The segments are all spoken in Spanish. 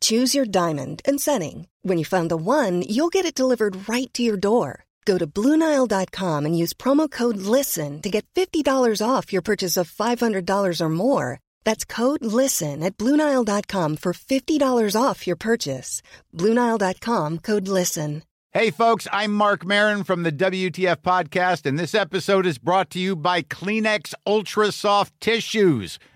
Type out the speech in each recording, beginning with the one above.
Choose your diamond and setting. When you find the one, you'll get it delivered right to your door. Go to Bluenile.com and use promo code LISTEN to get $50 off your purchase of $500 or more. That's code LISTEN at Bluenile.com for $50 off your purchase. Bluenile.com code LISTEN. Hey, folks, I'm Mark Marin from the WTF Podcast, and this episode is brought to you by Kleenex Ultra Soft Tissues,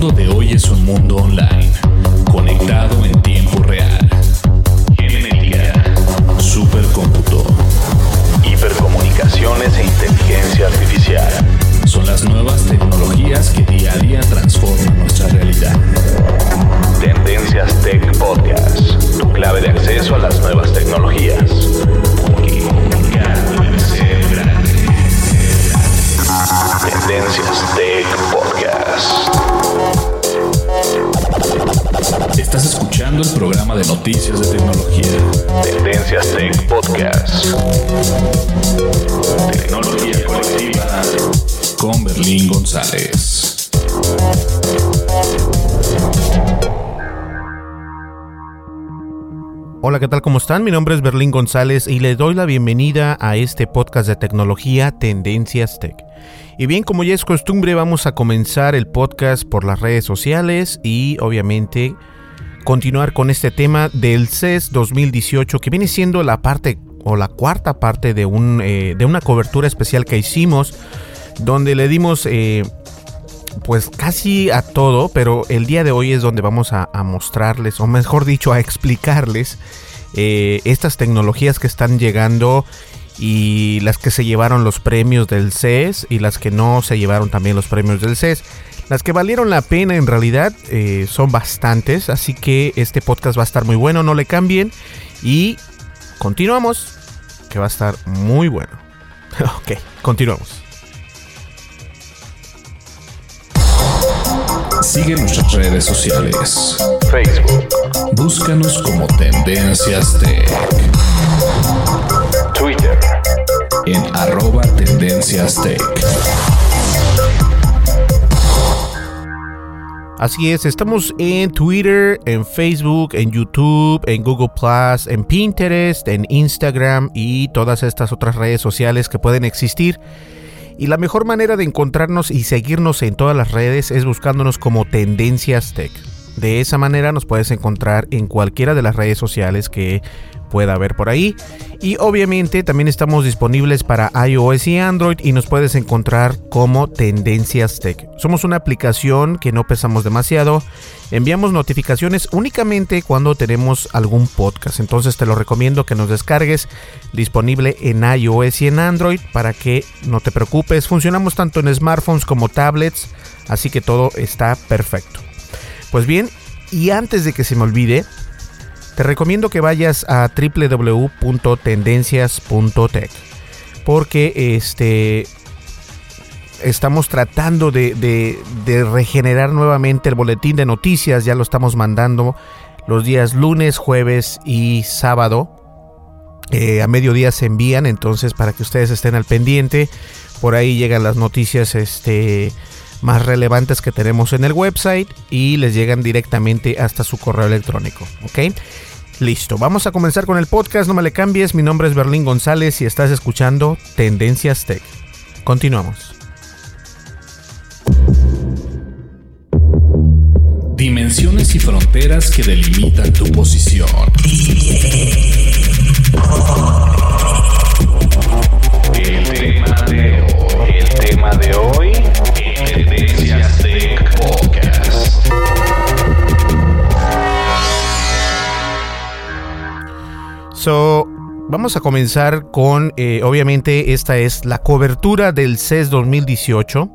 Mundo de hoy es un mundo online, conectado en tiempo real. Genética, supercómputo, hipercomunicaciones e inteligencia artificial. Son las nuevas tecnologías que día a día transforman nuestra realidad. Tendencias Tech Podcast, tu clave de acceso a las nuevas tecnologías. Tendencias Tech Podcast. Estás escuchando el programa de noticias de tecnología. Tendencias Tech Podcast. Tecnología colectiva con Berlín González. Hola, ¿qué tal? ¿Cómo están? Mi nombre es Berlín González y les doy la bienvenida a este podcast de tecnología Tendencias Tech. Y bien, como ya es costumbre, vamos a comenzar el podcast por las redes sociales y obviamente continuar con este tema del CES 2018 que viene siendo la parte o la cuarta parte de, un, eh, de una cobertura especial que hicimos donde le dimos eh, pues casi a todo, pero el día de hoy es donde vamos a, mostrarles, o mejor dicho, a explicarles eh, estas tecnologías que están llegando y las que se llevaron los premios del CES y las que no se llevaron también los premios del CES. Las que valieron la pena en realidad eh, son bastantes, así que este podcast va a estar muy bueno, no le cambien y continuamos, que va a estar muy bueno. ok, continuamos. Sigue nuestras redes sociales. Facebook. Búscanos como Tendencias Tech. En arroba Tendencias Tech. Así es, estamos en Twitter, en Facebook, en YouTube, en Google Plus, en Pinterest, en Instagram y todas estas otras redes sociales que pueden existir. Y la mejor manera de encontrarnos y seguirnos en todas las redes es buscándonos como Tendencias Tech. De esa manera nos puedes encontrar en cualquiera de las redes sociales que pueda haber por ahí. Y obviamente también estamos disponibles para iOS y Android y nos puedes encontrar como Tendencias Tech. Somos una aplicación que no pesamos demasiado. Enviamos notificaciones únicamente cuando tenemos algún podcast. Entonces te lo recomiendo que nos descargues disponible en iOS y en Android para que no te preocupes. Funcionamos tanto en smartphones como tablets. Así que todo está perfecto. Pues bien, y antes de que se me olvide, te recomiendo que vayas a www.tendencias.tech porque este estamos tratando de, de, regenerar nuevamente el boletín de noticias, ya lo estamos mandando los días lunes, jueves y sábado. Eh, a mediodía se envían, entonces para que ustedes estén al pendiente, por ahí llegan las noticias este, más relevantes que tenemos en el website y les llegan directamente hasta su correo electrónico, ¿ok? Listo, vamos a comenzar con el podcast, no me le cambies, mi nombre es Berlín González y estás escuchando Tendencias Tech. Continuamos. Dimensiones y fronteras que delimitan tu posición. El tema de hoy, el tema de hoy, Tendencias Tech So, vamos a comenzar con, eh, obviamente, esta es la cobertura del CES 2018.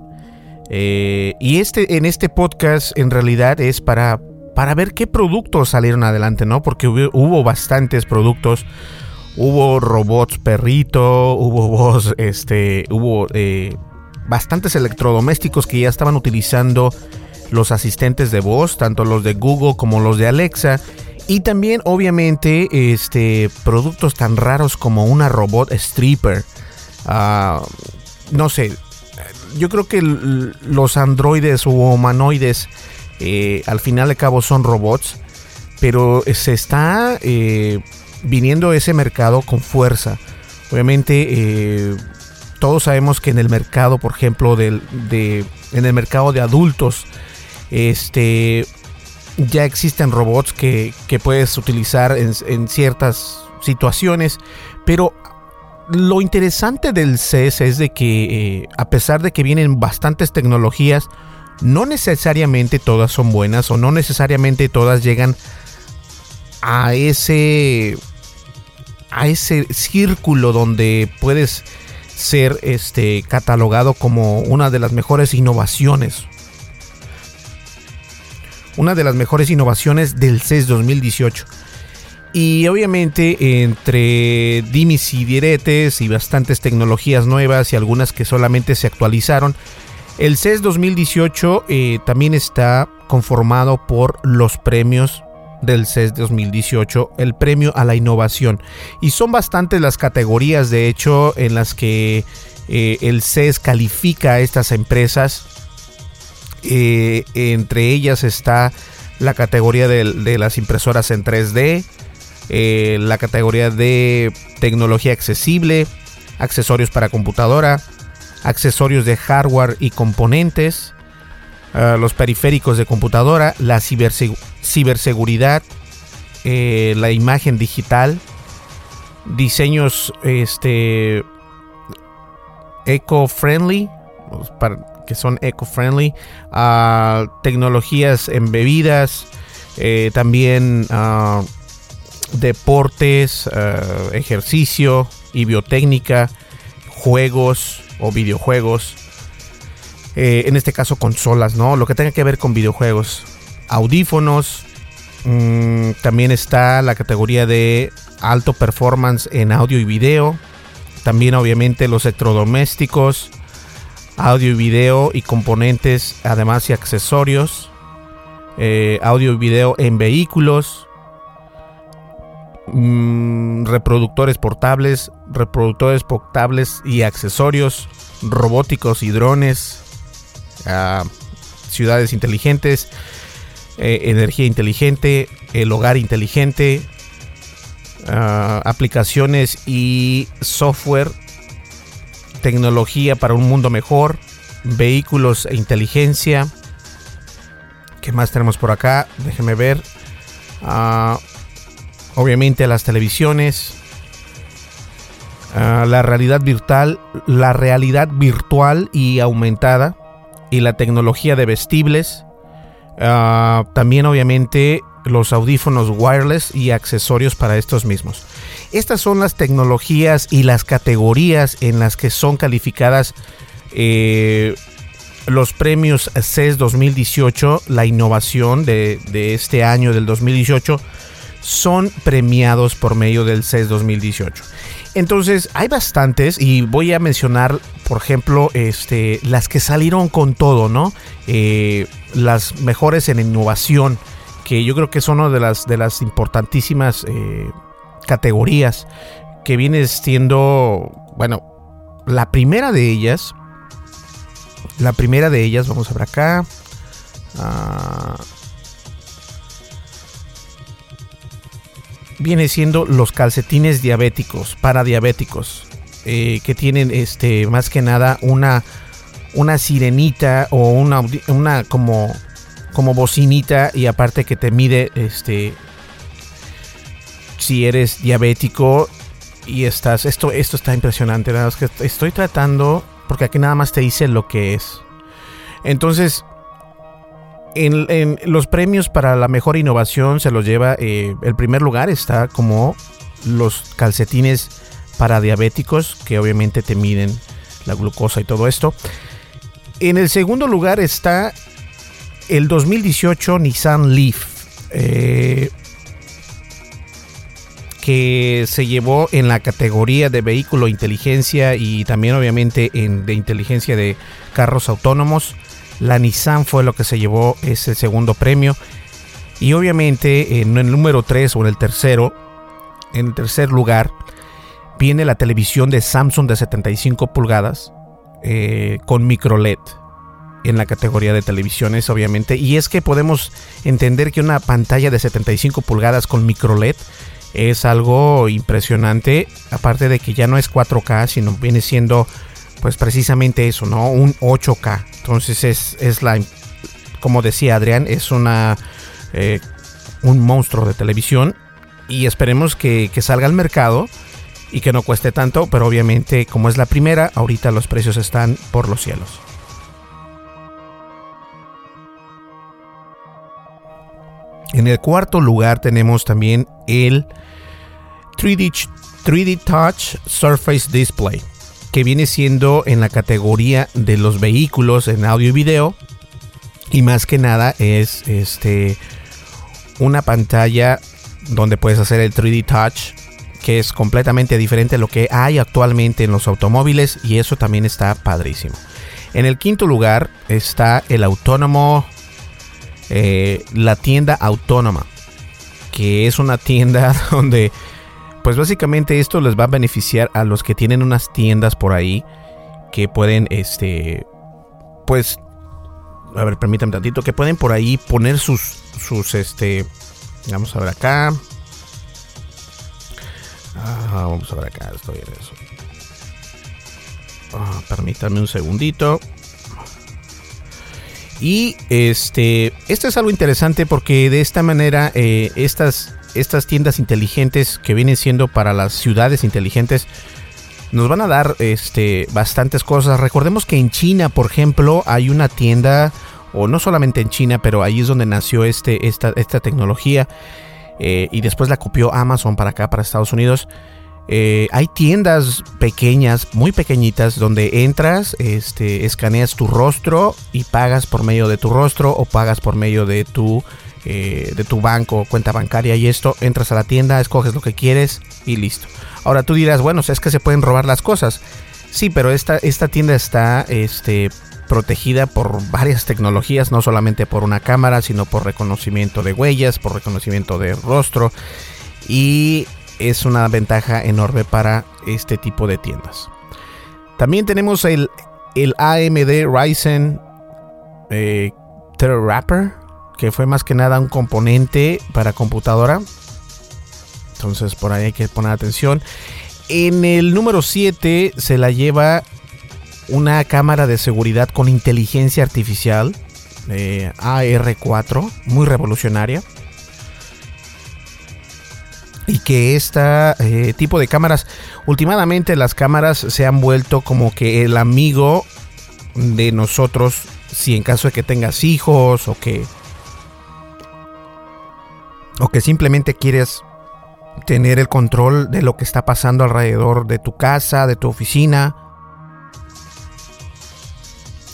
Eh, y este, en este podcast, en realidad, es para, para ver qué productos salieron adelante, ¿no? Porque hubo, bastantes productos. Hubo robots perrito, hubo voz, este, hubo eh, bastantes electrodomésticos que ya estaban utilizando los asistentes de voz, tanto los de Google como los de Alexa. Y también, obviamente, este, productos tan raros como una robot stripper. Ah, no sé, yo creo que los androides o humanoides, eh, al final de cabo, son robots. Pero se está eh, viniendo ese mercado con fuerza. Obviamente, eh, todos sabemos que en el mercado, por ejemplo, de, en el mercado de adultos, este, ya existen robots que, puedes utilizar en, ciertas situaciones, pero lo interesante del CES es de que eh, a pesar de que vienen bastantes tecnologías, no necesariamente todas son buenas o no necesariamente todas llegan a ese a ese círculo donde puedes ser este catalogado como una de las mejores innovaciones una de las mejores innovaciones del CES 2018. Y obviamente entre dimis y diretes y bastantes tecnologías nuevas y algunas que solamente se actualizaron, el CES 2018 eh, también está conformado por los premios del CES 2018, el premio a la innovación. Y son bastantes las categorías, de hecho, en las que eh, el CES califica a estas empresas eh, entre ellas está la categoría de, las impresoras en 3D, eh, la categoría de tecnología accesible, accesorios para computadora, accesorios de hardware y componentes, eh, los periféricos de computadora, la ciberseguridad, la imagen digital, diseños este, eco-friendly, pues, que son eco-friendly, uh, tecnologías en bebidas, eh, también deportes, ejercicio y biotécnica, juegos o videojuegos. Eh, en este caso consolas, ¿no? Lo que tenga que ver con videojuegos. Audífonos. Mm, también está la categoría de alto performance en audio y video. También obviamente los electrodomésticos audio y video y componentes, además y accesorios, eh, audio y video en vehículos, mm, reproductores portables, reproductores portables y accesorios, robóticos y drones, ah, ciudades inteligentes, eh, energía inteligente, el hogar inteligente, ah, aplicaciones y software tecnología para un mundo mejor, vehículos e inteligencia. ¿Qué más tenemos por acá? Déjenme ver. Ah, obviamente las televisiones. Ah, la realidad virtual, la realidad virtual y aumentada y la tecnología de vestibles. Ah, también obviamente los audífonos wireless y accesorios para estos mismos. Estas son las tecnologías y las categorías en las que son calificadas eh, los premios CES 2018, la innovación de, este año del 2018, son premiados por medio del CES 2018. Entonces, hay bastantes y voy a mencionar, por ejemplo, este, las que salieron con todo, ¿no? Eh, las mejores en innovación, que yo creo que son una de las, de las importantísimas eh, categorías que viene siendo, bueno, la primera de ellas, la primera de ellas, vamos a ver acá. Ah, viene siendo los calcetines diabéticos, para diabéticos, eh, que tienen este más que nada una una sirenita o una, una como como bocinita y aparte que te mide este si eres diabético y estás. Esto, esto está impresionante. Nada que estoy tratando. Porque aquí nada más te dice lo que es. Entonces. En, los premios para la mejor innovación se los lleva. Eh, el primer lugar está como los calcetines para diabéticos que obviamente te miden la glucosa y todo esto. En el segundo lugar está el 2018 Nissan Leaf. Eh, que se llevó en la categoría de vehículo inteligencia y también obviamente en de inteligencia de carros autónomos. La Nissan fue lo que se llevó ese segundo premio. Y obviamente en el número 3 o en el tercero, en el tercer lugar, viene la televisión de Samsung de 75 pulgadas eh, con micro LED en la categoría de televisiones, obviamente. Y es que podemos entender que una pantalla de 75 pulgadas con micro LED es algo impresionante. Aparte de que ya no es 4K, sino viene siendo pues precisamente eso, ¿no? Un 8K. Entonces es, es la, como decía Adrián, es una, eh, un monstruo de televisión. Y esperemos que, que salga al mercado y que no cueste tanto, pero obviamente como es la primera, ahorita los precios están por los cielos. En el cuarto lugar tenemos también el 3D, 3D Touch Surface Display, que viene siendo en la categoría de los vehículos en audio y video. Y más que nada es este una pantalla donde puedes hacer el 3D Touch, que es completamente diferente a lo que hay actualmente en los automóviles y eso también está padrísimo. En el quinto lugar está el autónomo, eh, la tienda autónoma, que es una tienda donde pues básicamente esto les va a beneficiar a los que tienen unas tiendas por ahí que pueden, este, pues, a ver, permítanme tantito, que pueden por ahí poner sus, sus, este, vamos a ver acá. Ah, vamos a ver acá, estoy en eso. Ah, permítanme un segundito. Y este, esto es algo interesante porque de esta manera eh, estas estas tiendas inteligentes que vienen siendo para las ciudades inteligentes nos van a dar este bastantes cosas. Recordemos que en China, por ejemplo, hay una tienda o no solamente en China, pero ahí es donde nació este, esta, esta tecnología eh, y después la copió Amazon para acá, para Estados Unidos. Eh, hay tiendas pequeñas, muy pequeñitas, donde entras, este, escaneas tu rostro y pagas por medio de tu rostro o pagas por medio de tu eh, de tu banco, cuenta bancaria y esto, entras a la tienda, escoges lo que quieres y listo. Ahora tú dirás, bueno, es que se pueden robar las cosas. Sí, pero esta, esta tienda está este, protegida por varias tecnologías, no solamente por una cámara, sino por reconocimiento de huellas, por reconocimiento de rostro. Y es una ventaja enorme para este tipo de tiendas. También tenemos el, el AMD Ryzen eh, Wrapper que fue más que nada un componente para computadora. Entonces por ahí hay que poner atención. En el número 7 se la lleva una cámara de seguridad con inteligencia artificial eh, AR4, muy revolucionaria. Y que este tipo de cámaras, últimamente las cámaras se han vuelto como que el amigo de nosotros, si en caso de que tengas hijos o que o que simplemente quieres tener el control de lo que está pasando alrededor de tu casa, de tu oficina.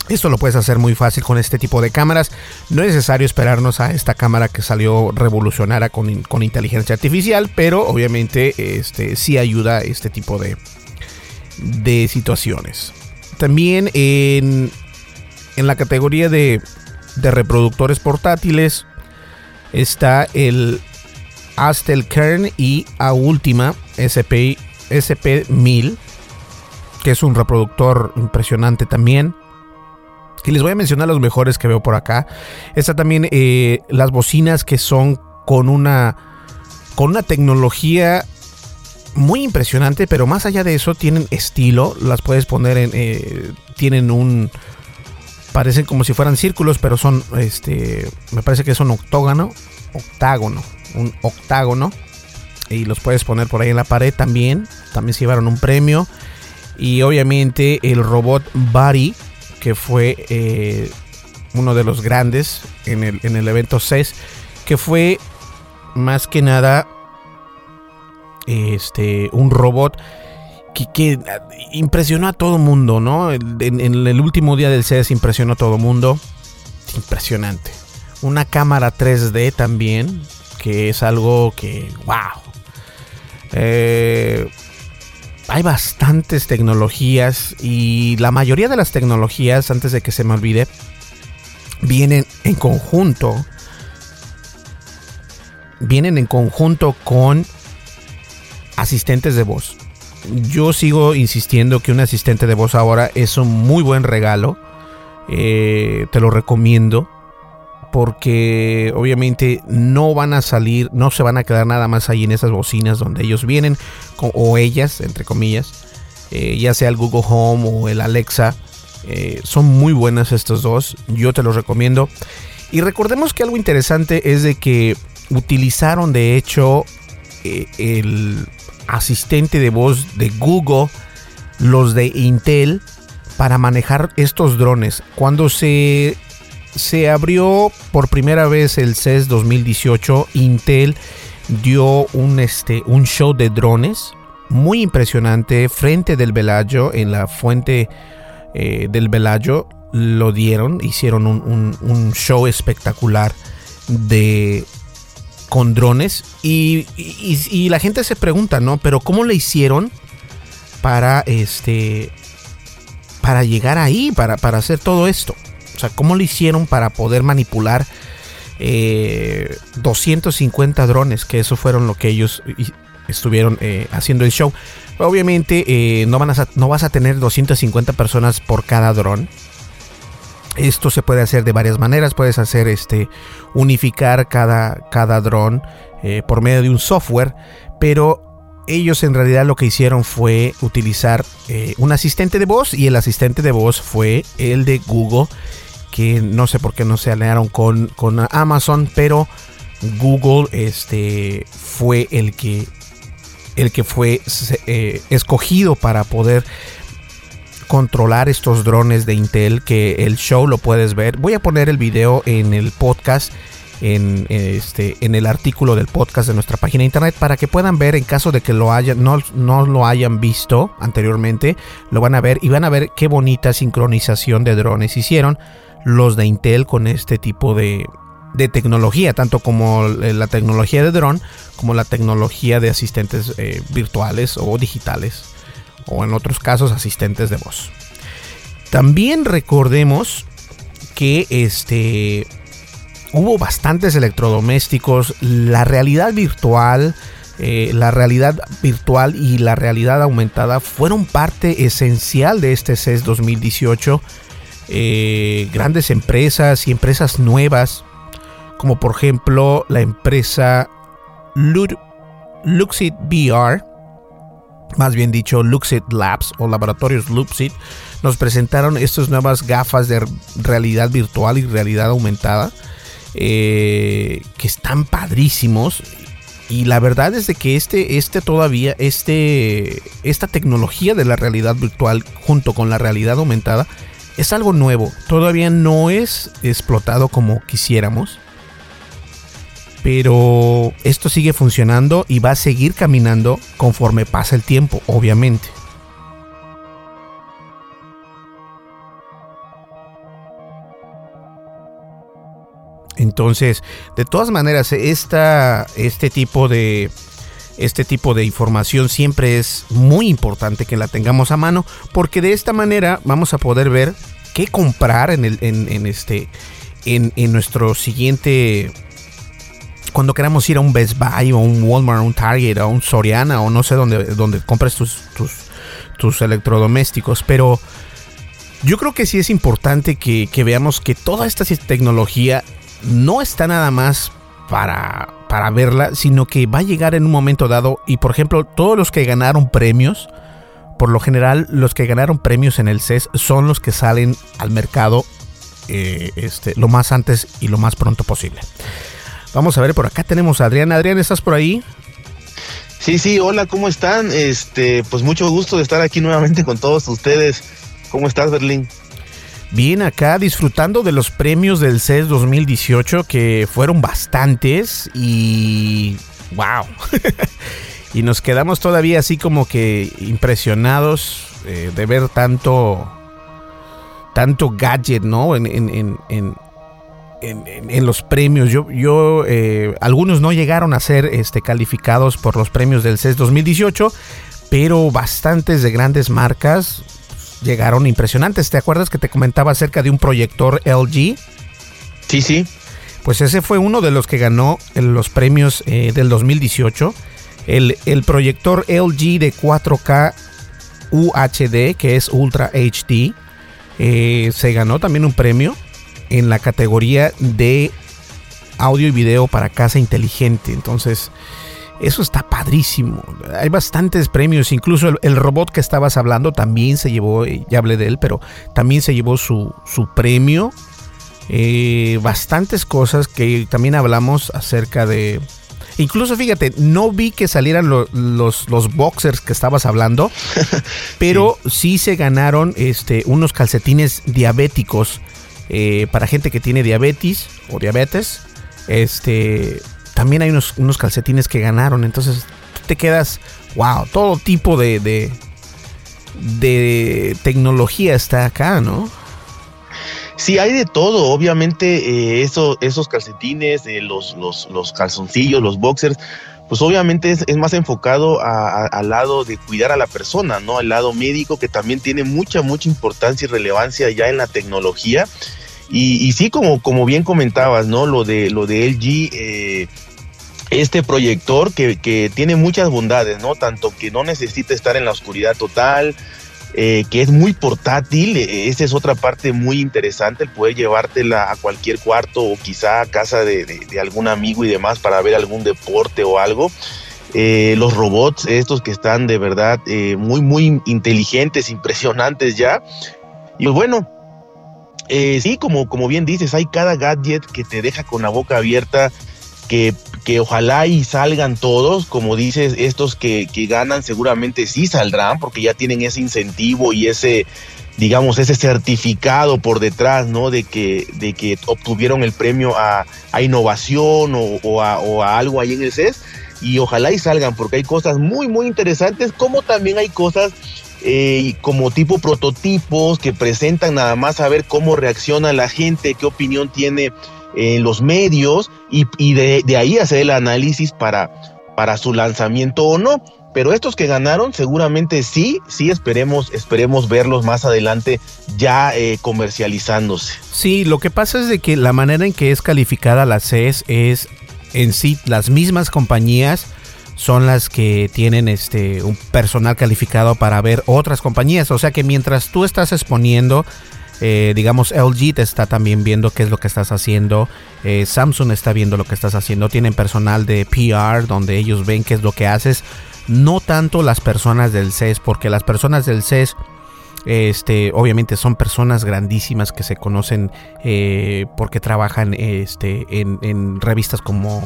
Esto lo puedes hacer muy fácil con este tipo de cámaras. No es necesario esperarnos a esta cámara que salió revolucionaria con, inteligencia artificial, pero obviamente este, sí ayuda a este tipo de, de situaciones. También en, en la categoría de, de reproductores portátiles está el Astel Kern y a última SP, SP1000, que es un reproductor impresionante también. Y les voy a mencionar los mejores que veo por acá. Está también eh, las bocinas que son con una, con una tecnología muy impresionante, pero más allá de eso tienen estilo. Las puedes poner en... Eh, tienen un parecen como si fueran círculos, pero son, este, me parece que son octógono, octágono, un octágono. Y los puedes poner por ahí en la pared también. También se llevaron un premio. Y obviamente el robot Bari, que fue eh, uno de los grandes en el, en el evento CES, que fue más que nada este, un robot que, impresionó a todo mundo, ¿no? En, el último día del CES impresionó a todo mundo. Impresionante. Una cámara 3D también, que es algo que, wow. Eh, hay bastantes tecnologías y la mayoría de las tecnologías, antes de que se me olvide, vienen en conjunto. Vienen en conjunto con asistentes de voz yo sigo insistiendo que un asistente de voz ahora es un muy buen regalo. Eh, te lo recomiendo. Porque obviamente no van a salir, no se van a quedar nada más ahí en esas bocinas donde ellos vienen, o ellas, entre comillas, eh, ya sea el Google Home o el Alexa. Eh, son muy buenas estos dos, yo te los recomiendo. Y recordemos que algo interesante es de que utilizaron de hecho el asistente de voz de Google, los de Intel, para manejar estos drones. Cuando se, se abrió por primera vez el CES 2018, Intel dio un, este, un show de drones muy impresionante frente del Velayo, en la fuente eh, del Velayo. Lo dieron, hicieron un show espectacular de con drones y, la gente se pregunta, ¿no? Pero ¿cómo le hicieron para este para llegar ahí, para, para hacer todo esto? Sea, ¿cómo le hicieron para poder manipular 250 eh, drones? Que eso fueron lo que ellos estuvieron eh, haciendo el show. Obviamente eh, no, van a, no vas a tener 250 personas por cada dron. Esto se puede hacer de varias maneras. Puedes hacer este unificar cada, cada dron por medio de un software, pero ellos en realidad lo que hicieron fue utilizar un asistente de voz y el asistente de voz fue el de Google, que no sé por qué no se alinearon con, con Amazon, pero Google este, fue el que, el que fue eh, escogido para poder controlar estos drones de Intel que el show lo puedes ver. Voy a poner el video en el podcast. En, este, en el artículo del podcast de nuestra página de internet para que puedan ver en caso de que lo hayan, no, no lo hayan visto anteriormente, lo van a ver y van a ver qué bonita sincronización de drones hicieron los de Intel con este tipo de, tecnología, tanto como la tecnología de dron como la tecnología de asistentes eh, virtuales o digitales o en otros casos asistentes de voz. También recordemos que este hubo bastantes electrodomésticos, la realidad virtual, eh, la realidad virtual y la realidad aumentada fueron parte esencial de este CES 2018. Eh, grandes empresas y empresas nuevas, como por ejemplo la empresa Luxit VR, más bien dicho Luxit Labs o Laboratorios Luxit, nos presentaron estas nuevas gafas de realidad virtual y realidad aumentada eh, que están padrísimos. Y la verdad es de que este, este todavía, este, esta tecnología de la realidad virtual junto con la realidad aumentada es algo nuevo. Todavía no es explotado como quisiéramos pero esto sigue funcionando y va a seguir caminando conforme pasa el tiempo, obviamente. Entonces, de todas maneras, este tipo de este tipo de información siempre es muy importante que la tengamos a mano porque de esta manera vamos a poder ver qué comprar en, este en, nuestro siguiente cuando queramos ir a un Best Buy o un Walmart, un Target o un Soriana o no sé dónde, donde compres tus, tus, electrodomésticos, pero yo creo que sí es importante que, veamos que toda esta tecnología no está nada más para, para verla, sino que va a llegar en un momento dado y por ejemplo todos los que ganaron premios, por lo general los que ganaron premios en el CES son los que salen al mercado eh, este, lo más antes y lo más pronto posible. Vamos a ver, por acá tenemos a Adrián. Adrián, ¿estás por ahí? Sí, sí, hola, ¿cómo están? Este, pues mucho gusto de estar aquí nuevamente con todos ustedes. ¿Cómo estás, Berlín? Bien, acá disfrutando de los premios del CES 2018 que fueron bastantes y wow. y nos quedamos todavía así como que impresionados eh, de ver tanto tanto gadget, ¿no? En, en, en, en los premios. Yo, yo eh, algunos no llegaron a ser este, calificados por los premios del CES 2018, pero bastantes de grandes marcas llegaron impresionantes. ¿Te acuerdas que te comentaba acerca de un proyector LG? Sí, sí. Pues ese fue uno de los que ganó en los premios eh, del 2018. El, el, proyector LG de 4K UHD, que es Ultra HD, eh, se ganó también un premio en la categoría de audio y video para casa inteligente. Entonces, eso está padrísimo. Hay bastantes premios. Incluso el, robot que estabas hablando también se llevó, eh, ya hablé de él, pero también se llevó su, su premio. Eh, bastantes cosas que también hablamos acerca de... Incluso fíjate, no vi que salieran los, los boxers que estabas hablando, pero sí. se ganaron este, unos calcetines diabéticos eh, para gente que tiene diabetes o diabetes. Este, también hay unos, unos calcetines que ganaron. Entonces te quedas, wow, todo tipo de, de, de tecnología está acá, ¿no? Sí, hay de todo. Obviamente, eh, eso, esos calcetines, eh, los, los, los, calzoncillos, los boxers, pues obviamente es, es más enfocado al lado de cuidar a la persona, ¿no? Al lado médico, que también tiene mucha, mucha importancia y relevancia ya en la tecnología. Y, sí, como, como bien comentabas, ¿no? Lo de, lo de LG, eh, este proyector que, que, tiene muchas bondades, ¿no? Tanto que no necesita estar en la oscuridad total, eh, que es muy portátil, eh, esa es otra parte muy interesante, el poder llevártela a cualquier cuarto o quizá a casa de, de, algún amigo y demás para ver algún deporte o algo. los robots, estos que están de verdad muy, muy inteligentes, impresionantes ya. Y pues bueno, eh, sí, como, como bien dices, hay cada gadget que te deja con la boca abierta, que, ojalá y salgan todos, como dices, estos que, que ganan seguramente sí saldrán, porque ya tienen ese incentivo y ese, digamos, ese certificado por detrás, ¿no? De que, de que obtuvieron el premio a, a innovación o, o, a, algo ahí en el CES. Y ojalá y salgan, porque hay cosas muy, muy interesantes, como también hay cosas eh, como tipo prototipos que presentan nada más a ver cómo reacciona la gente, qué opinión tiene en los medios y, de, ahí hacer el análisis para, para su lanzamiento o no. Pero estos que ganaron seguramente sí, sí esperemos, esperemos verlos más adelante ya eh, comercializándose. Sí, lo que pasa es de que la manera en que es calificada la CES es en sí las mismas compañías son las que tienen este un personal calificado para ver otras compañías. O sea que mientras tú estás exponiendo, eh, digamos, LG te está también viendo qué es lo que estás haciendo. Eh, Samsung está viendo lo que estás haciendo. Tienen personal de PR donde ellos ven qué es lo que haces. No tanto las personas del CES, porque las personas del CES este, obviamente son personas grandísimas que se conocen eh, porque trabajan este, en, revistas como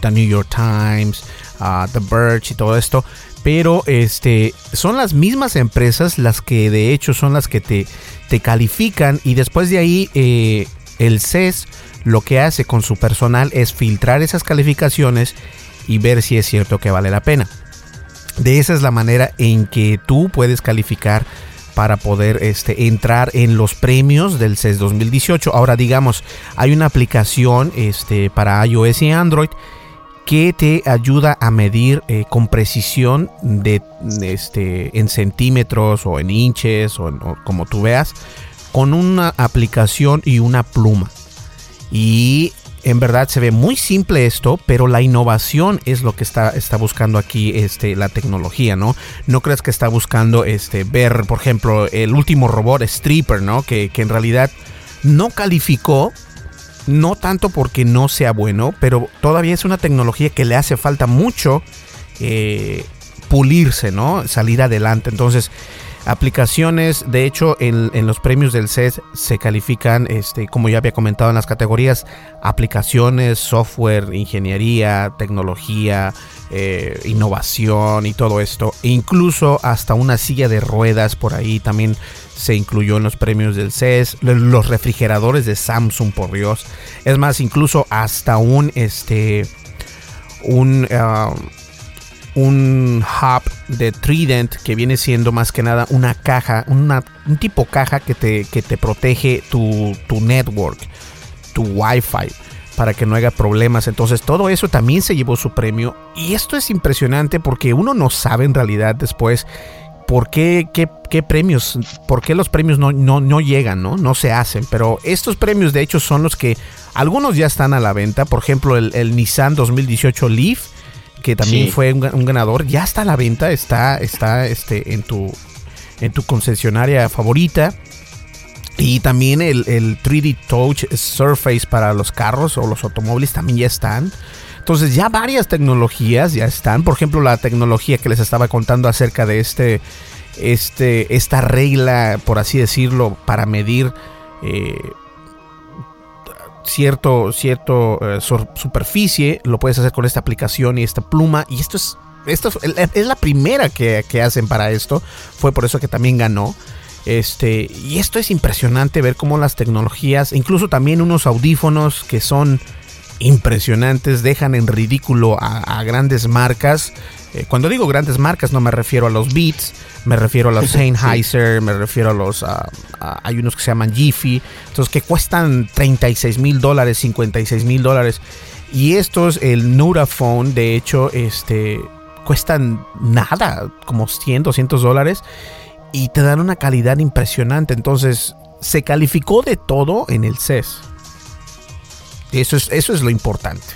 The New York Times, uh, The Verge y todo esto. Pero este, son las mismas empresas las que de hecho son las que te, te califican y después de ahí eh, el CES lo que hace con su personal es filtrar esas calificaciones y ver si es cierto que vale la pena. De esa es la manera en que tú puedes calificar para poder este, entrar en los premios del CES 2018. Ahora digamos, hay una aplicación este, para iOS y Android que te ayuda a medir eh, con precisión de, este, en centímetros o en inches o, como tú veas con una aplicación y una pluma. Y en verdad se ve muy simple esto, pero la innovación es lo que está, está buscando aquí este, la tecnología, ¿no? No creas que está buscando este, ver, por ejemplo, el último robot Stripper, ¿no? Que, en realidad no calificó, no tanto porque no sea bueno, pero todavía es una tecnología que le hace falta mucho eh, pulirse, ¿no? Salir adelante. Entonces, aplicaciones. De hecho, en, los premios del CES se califican, este, como ya había comentado en las categorías, aplicaciones, software, ingeniería, tecnología, eh, innovación y todo esto. E incluso hasta una silla de ruedas por ahí también se incluyó en los premios del CES. Los refrigeradores de Samsung, por Dios. Es más, incluso hasta un, este, un... Ah, un hub de Trident que viene siendo más que nada una caja, una, un tipo caja que te, que te protege tu, tu network, tu Wi-Fi para que no haya problemas. Entonces todo eso también se llevó su premio. Y esto es impresionante porque uno no sabe en realidad después por qué, qué, premios, por qué los premios no, no, llegan, ¿no? No se hacen. Pero estos premios de hecho son los que algunos ya están a la venta. Por ejemplo, el, Nissan 2018 Leaf, que también fue un, ganador, ya está a la venta, está, está este, en, tu, en tu concesionaria favorita. Y también el, 3D Touch Surface para los carros o los automóviles también ya están. Entonces ya varias tecnologías ya están. Por ejemplo, la tecnología que les estaba contando acerca de este, este, esta regla, por así decirlo, para medir eh, cierto, cierto eh, superficie. Lo puedes hacer con esta aplicación y esta pluma. Y esto es, esto es la primera que, que hacen para esto. Fue por eso que también ganó. Este, y esto es impresionante ver cómo las tecnologías, incluso también unos audífonos que son impresionantes, dejan en ridículo a, grandes marcas. Eh, cuando digo grandes marcas no me refiero a los Beats, me refiero a los Sennheiser, me refiero a los... hay unos que se llaman Jiffy, entonces que cuestan 36 mil dólares, 56 mil dólares. Y estos, el Nuraphone, de hecho, este, cuestan nada, como 100, 200 dólares y te dan una calidad impresionante. Entonces, se calificó de todo en el CES. Eso es, eso es lo importante.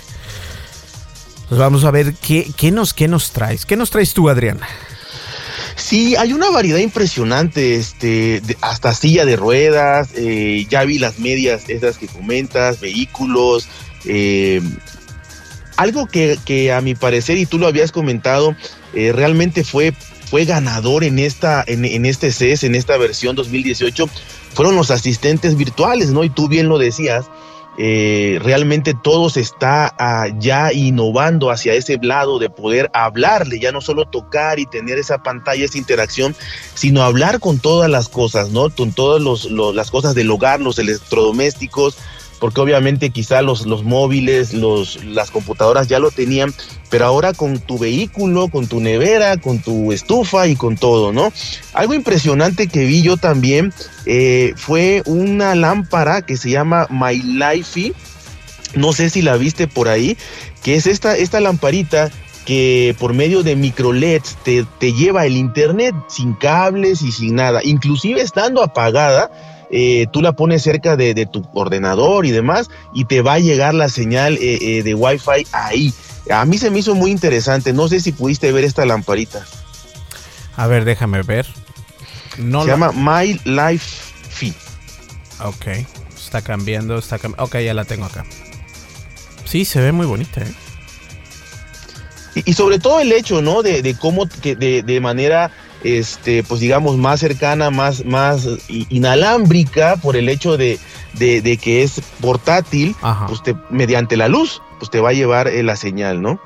Pues vamos a ver qué, qué, nos, qué nos traes. ¿Qué nos traes tú, Adriana? Sí, hay una variedad impresionante, este, hasta silla de ruedas, eh, ya vi las medias esas que comentas, vehículos, eh, algo que, que, a mi parecer, y tú lo habías comentado, eh, realmente fue fue ganador en, esta, en, este CES, en esta versión 2018, fueron los asistentes virtuales, ¿no? Y tú bien lo decías, eh, realmente todo se está ah, ya innovando hacia ese lado de poder hablarle, ya no solo tocar y tener esa pantalla, esa interacción, sino hablar con todas las cosas, ¿no? Con todas las cosas del hogar, los electrodomésticos, porque obviamente quizá los, los móviles, los, las computadoras ya lo tenían, pero ahora con tu vehículo, con tu nevera, con tu estufa y con todo, ¿no? Algo impresionante que vi yo también eh, fue una lámpara que se llama My Life, no sé si la viste por ahí, que es esta, esta lamparita que por medio de micro LEDs te, te lleva el internet sin cables y sin nada, inclusive estando apagada eh, tú la pones cerca de, tu ordenador y demás y te va a llegar la señal eh, eh, de Wi-Fi ahí. A mí se me hizo muy interesante. No sé si pudiste ver esta lamparita. A ver, déjame ver. No se llama My Life Fee. Ok, está cambiando, está Ok, ya la tengo acá. Sí, se ve muy bonita, y, sobre todo el hecho, ¿no? De, cómo de manera este, pues digamos, más cercana, más, más inalámbrica por el hecho de, que es portátil, pues mediante la luz, pues te va a llevar eh, la señal, ¿no?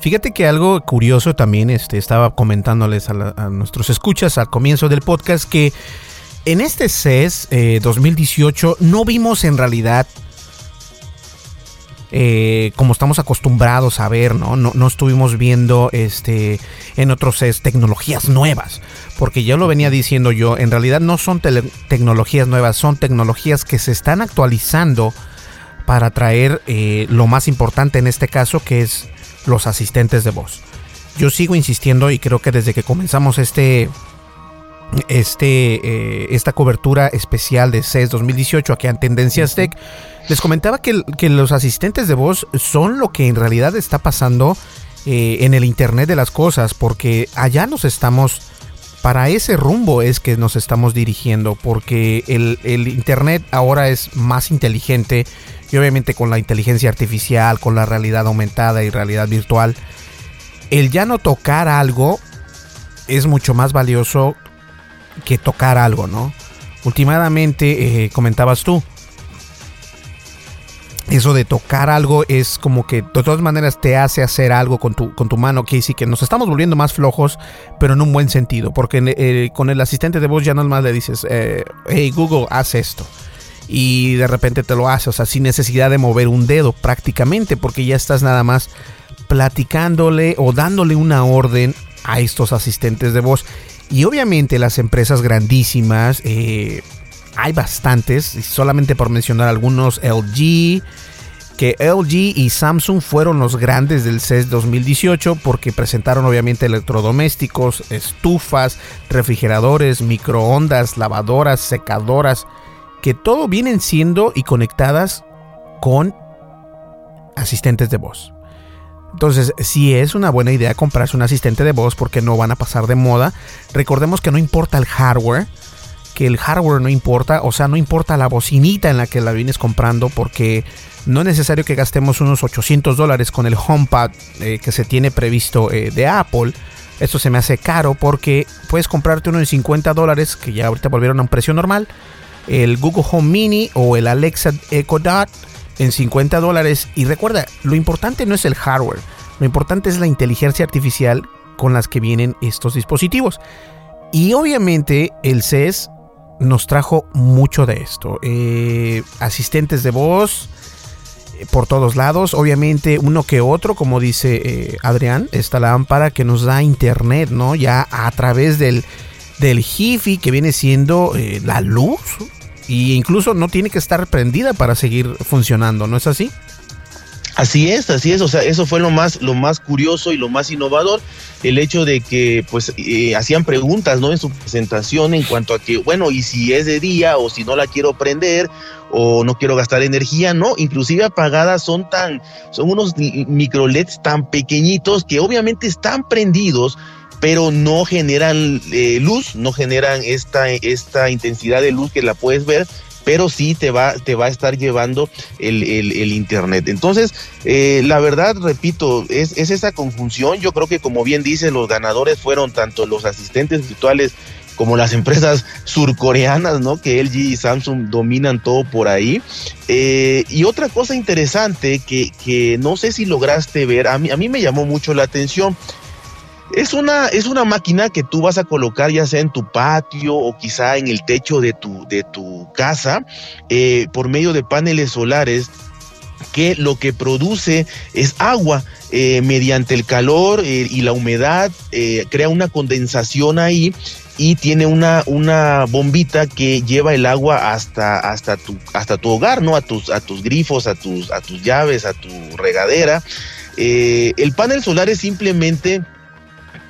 Fíjate que algo curioso también, este, estaba comentándoles a, nuestros escuchas al comienzo del podcast que en este CES 2018 eh, no vimos en realidad eh, como estamos acostumbrados a ver, ¿no? ¿no? estuvimos viendo este, en otros CES tecnologías nuevas, porque ya lo venía diciendo yo, en realidad no son tecnologías nuevas, son tecnologías que se están actualizando para traer eh, lo más importante en este caso, que es los asistentes de voz. Yo sigo insistiendo y creo que desde que comenzamos este, este, eh, esta cobertura especial de CES 2018 aquí en Tendencias Tech, les comentaba que, los asistentes de voz son lo que en realidad está pasando eh, en el Internet de las Cosas, porque allá nos estamos, para ese rumbo es que nos estamos dirigiendo, porque el, el Internet ahora es más inteligente y obviamente con la inteligencia artificial, con la realidad aumentada y realidad virtual, el ya no tocar algo es mucho más valioso que tocar algo, ¿no? Últimamente, eh, comentabas tú, eso de tocar algo es como que de todas maneras te hace hacer algo con tu, con tu mano, que sí que nos estamos volviendo más flojos, pero en un buen sentido, porque eh, con el asistente de voz ya no más le dices, eh, hey Google, haz esto. Y de repente te lo hace, o sea, sin necesidad de mover un dedo prácticamente, porque ya estás nada más platicándole o dándole una orden a estos asistentes de voz. Y obviamente las empresas grandísimas, eh, hay bastantes, solamente por mencionar algunos, LG, que LG y Samsung fueron los grandes del CES 2018 porque presentaron obviamente electrodomésticos, estufas, refrigeradores, microondas, lavadoras, secadoras, que todo vienen siendo y conectadas con asistentes de voz. Entonces, si es una buena idea comprarse un asistente de voz porque no van a pasar de moda. Recordemos que no importa el hardware, que el hardware no importa, o sea, no importa la bocinita en la que la vienes comprando porque no es necesario que gastemos unos 800 dólares con el HomePad eh, que se tiene previsto eh, de Apple. Esto se me hace caro porque puedes comprarte uno de 50 dólares que ya ahorita volvieron a un precio normal. El Google Home Mini o el Alexa Echo Dot en 50 dólares. Y recuerda, lo importante no es el hardware, lo importante es la inteligencia artificial con las que vienen estos dispositivos. Y obviamente el CES nos trajo mucho de esto. Eh, asistentes de voz eh, por todos lados, obviamente uno que otro, como dice eh, Adrián, esta lámpara que nos da internet, ¿no? Ya a través del, del HIFI que viene siendo la luz y incluso no tiene que estar prendida para seguir funcionando, ¿no es así? Así es, así es, o sea, eso fue lo más, lo más curioso y lo más innovador, el hecho de que pues eh, hacían preguntas, ¿no? En su presentación en cuanto a que, bueno, y si es de día o si no la quiero prender o no quiero gastar energía, no, inclusive apagadas son tan, son unos micro LEDs tan pequeñitos que obviamente están prendidos, pero no generan eh, luz, no generan esta, esta intensidad de luz que la puedes ver, pero sí te va, te va a estar llevando el, internet. Entonces, eh, la verdad, repito, es, es, esa confusión. Yo creo que como bien dice, los ganadores fueron tanto los asistentes virtuales como las empresas surcoreanas, ¿no? Que LG y Samsung dominan todo por ahí. Eh, y otra cosa interesante que, que no sé si lograste ver, a mí, a mí me llamó mucho la atención. Es una, es una máquina que tú vas a colocar ya sea en tu patio o quizá en el techo de tu, de tu casa eh, por medio de paneles solares que lo que produce es agua eh, mediante el calor eh, y la humedad, crea una condensación ahí y tiene una, una bombita que lleva el agua hasta, hasta, tu, hasta tu hogar, ¿no? A tus, a tus grifos, a tus, a tus llaves, a tu regadera. el panel solar es simplemente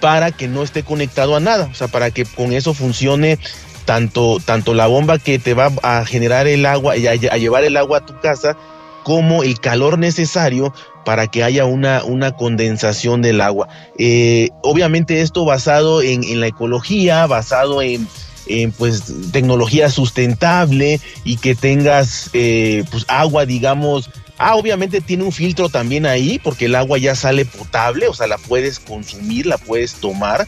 para que no esté conectado a nada, o sea, para que con eso funcione tanto, tanto la bomba que te va a generar el agua y a, llevar el agua a tu casa, como el calor necesario para que haya una, una condensación del agua. Eh, obviamente esto basado en, la ecología, basado en, pues tecnología sustentable y que tengas eh, pues agua digamos Ah, obviamente tiene un filtro también ahí porque el agua ya sale potable, o sea, la puedes consumir, la puedes tomar.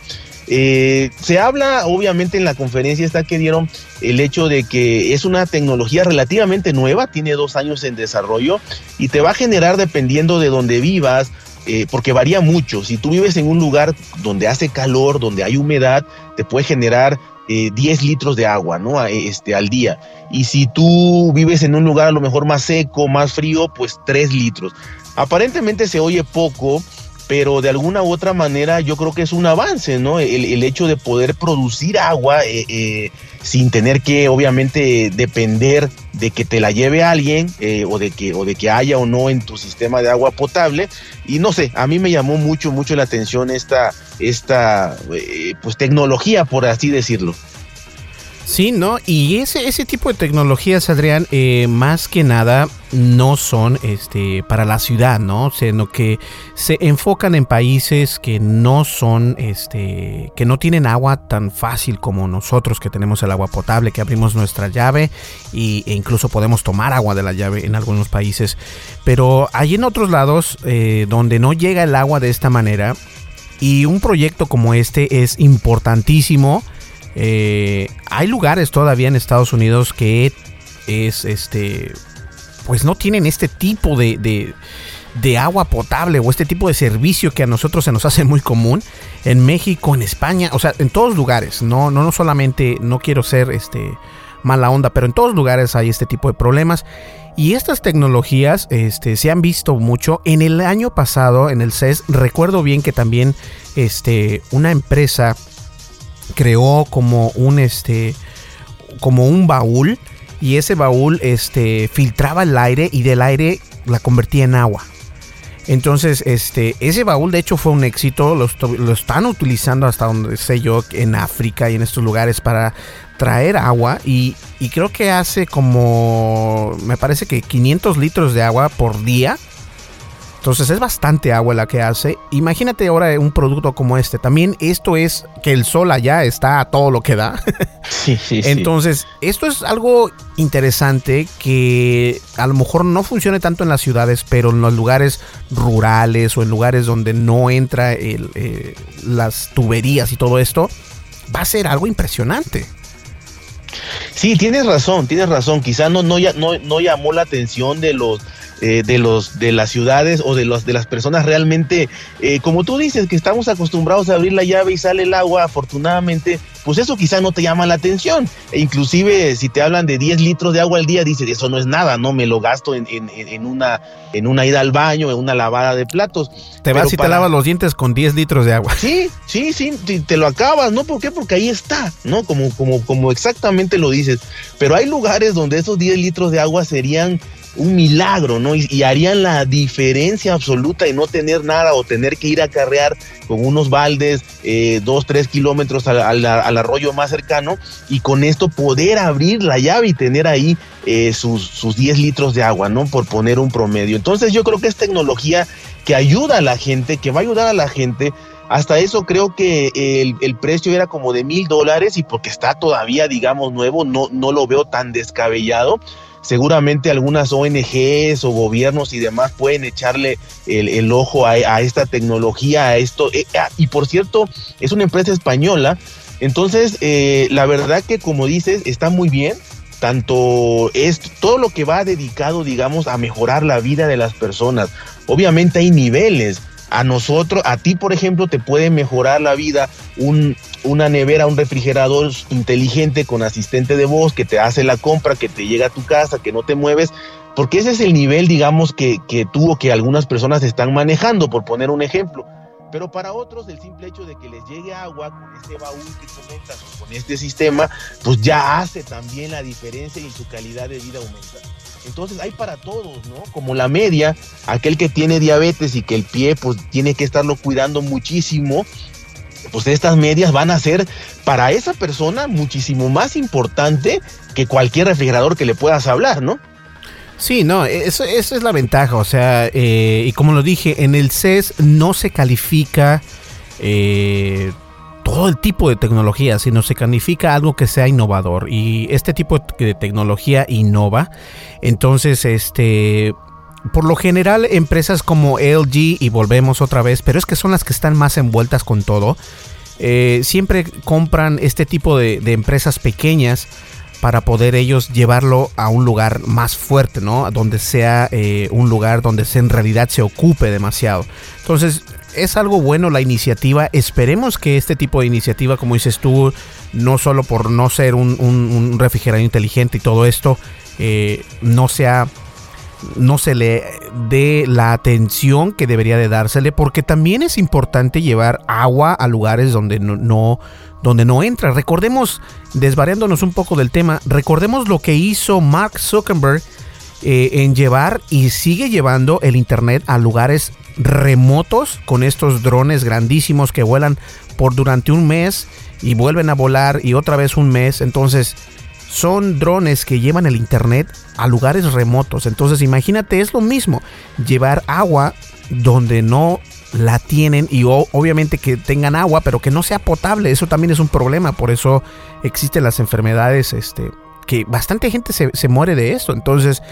Eh, se habla, obviamente, en la conferencia esta que dieron, el hecho de que es una tecnología relativamente nueva, tiene dos años en desarrollo y te va a generar dependiendo de donde vivas, eh, porque varía mucho. Si tú vives en un lugar donde hace calor, donde hay humedad, te puede generar 10 eh, litros de agua, ¿no? Este, al día. Y si tú vives en un lugar a lo mejor más seco, más frío, pues 3 litros. Aparentemente se oye poco, pero de alguna u otra manera yo creo que es un avance, ¿no? El, hecho de poder producir agua eh, eh, sin tener que obviamente depender de que te la lleve alguien o, de que, o de que haya o no en tu sistema de agua potable. Y no sé, a mí me llamó mucho, mucho la atención esta, esta pues tecnología, por así decirlo. Sí, ¿no? Y ese, ese tipo de tecnologías, Adrián, eh, más que nada no son este, para la ciudad, ¿no? Sino que se enfocan en países que no son, este, que no tienen agua tan fácil como nosotros que tenemos el agua potable, que abrimos nuestra llave y, e incluso podemos tomar agua de la llave en algunos países. Pero hay en otros lados eh, donde no llega el agua de esta manera y un proyecto como este es importantísimo eh, hay lugares todavía en Estados Unidos que es este. Pues no tienen este tipo de, de, agua potable o este tipo de servicio que a nosotros se nos hace muy común. En México, en España, o sea, en todos lugares. No, no, no solamente, no quiero ser este mala onda, pero en todos lugares hay este tipo de problemas. Y estas tecnologías este, se han visto mucho. En el año pasado, en el CES, recuerdo bien que también este, una empresa creó como un, este, como un baúl y ese baúl este, filtraba el aire y del aire la convertía en agua. Entonces, este, ese baúl de hecho fue un éxito, lo, están utilizando hasta donde sé yo, en África y en estos lugares para traer agua y, y creo que hace como, me parece que 500 litros de agua por día entonces es bastante agua la que hace. Imagínate ahora un producto como este. También esto es que el sol allá está a todo lo que da. Sí, sí, Entonces, esto es algo interesante que a lo mejor no funcione tanto en las ciudades, pero en los lugares rurales o en lugares donde no entra eh, las tuberías y todo esto, va a ser algo impresionante. Sí, tienes razón, tienes razón. Quizá no, no, no, no llamó la atención de los eh, de los de las ciudades o de los de las personas realmente eh, como tú dices que estamos acostumbrados a abrir la llave y sale el agua afortunadamente pues eso quizá no te llama la atención. E inclusive si te hablan de 10 litros de agua al día dices eso no es nada no me lo gasto en, en, una en una ida al baño en una lavada de platos te vas y te lavas los dientes con 10 litros de agua. Sí sí sí te, lo acabas no por qué porque ahí está no como como como exactamente lo dices. Pero hay lugares donde esos 10 litros de agua serían un milagro, ¿no? Y, harían la diferencia absoluta de no tener nada o tener que ir a carrear con unos baldes eh, dos, tres kilómetros al, arroyo más cercano y con esto poder abrir la llave y tener ahí eh, sus, sus 10 litros de agua, ¿no? Por poner un promedio. Entonces yo creo que es tecnología que ayuda a la gente, que va a ayudar a la gente hasta eso creo que el, el, precio era como de mil dólares y porque está todavía, digamos, nuevo, no, no lo veo tan descabellado seguramente algunas ONGs o gobiernos y demás pueden echarle el, ojo a, esta tecnología, a esto. Eh, ah, y por cierto, es una empresa española. Entonces, eh, la verdad que como dices, está muy bien. Tanto es todo lo que va dedicado, digamos, a mejorar la vida de las personas. Obviamente hay niveles a nosotros, a ti por ejemplo, te puede mejorar la vida un, una nevera, un refrigerador inteligente con asistente de voz que te hace la compra, que te llega a tu casa, que no te mueves, porque ese es el nivel, digamos, que, que tuvo que algunas personas están manejando, por poner un ejemplo. Pero para otros el simple hecho de que les llegue agua con este baúl que comentas o con este sistema, pues ya hace también la diferencia y su calidad de vida aumenta. Entonces hay para todos, ¿no? Como la media, aquel que tiene diabetes y que el pie pues tiene que estarlo cuidando muchísimo, pues estas medias van a ser para esa persona muchísimo más importante que cualquier refrigerador que le puedas hablar, ¿no? Sí, no, eso, es la ventaja, o sea, eh, y como lo dije, en el CES no se califica eh, todo el tipo de tecnología, sino se califica algo que sea innovador. Y este tipo de tecnología innova. Entonces, este. Por lo general, empresas como LG, y volvemos otra vez, pero es que son las que están más envueltas con todo, eh, siempre compran este tipo de, empresas pequeñas para poder ellos llevarlo a un lugar más fuerte, ¿no? Donde sea eh, un lugar donde se en realidad se ocupe demasiado. Entonces, es algo bueno la iniciativa. Esperemos que este tipo de iniciativa, como dices tú, no solo por no ser un, refrigerador inteligente y todo esto, eh, no sea no se le dé la atención que debería de dársele porque también es importante llevar agua a lugares donde no, donde no entra. Recordemos, desvariándonos un poco del tema, recordemos lo que hizo Mark Zuckerberg eh, en llevar y sigue llevando el internet a lugares remotos con estos drones grandísimos que vuelan por durante un mes y vuelven a volar y otra vez un mes. Entonces, son drones que llevan el internet a lugares remotos. Entonces, imagínate, es lo mismo llevar agua donde no la tienen y obviamente que tengan agua, pero que no sea potable. Eso también es un problema. Por eso existen las enfermedades, este, que bastante gente se, muere de esto. Entonces,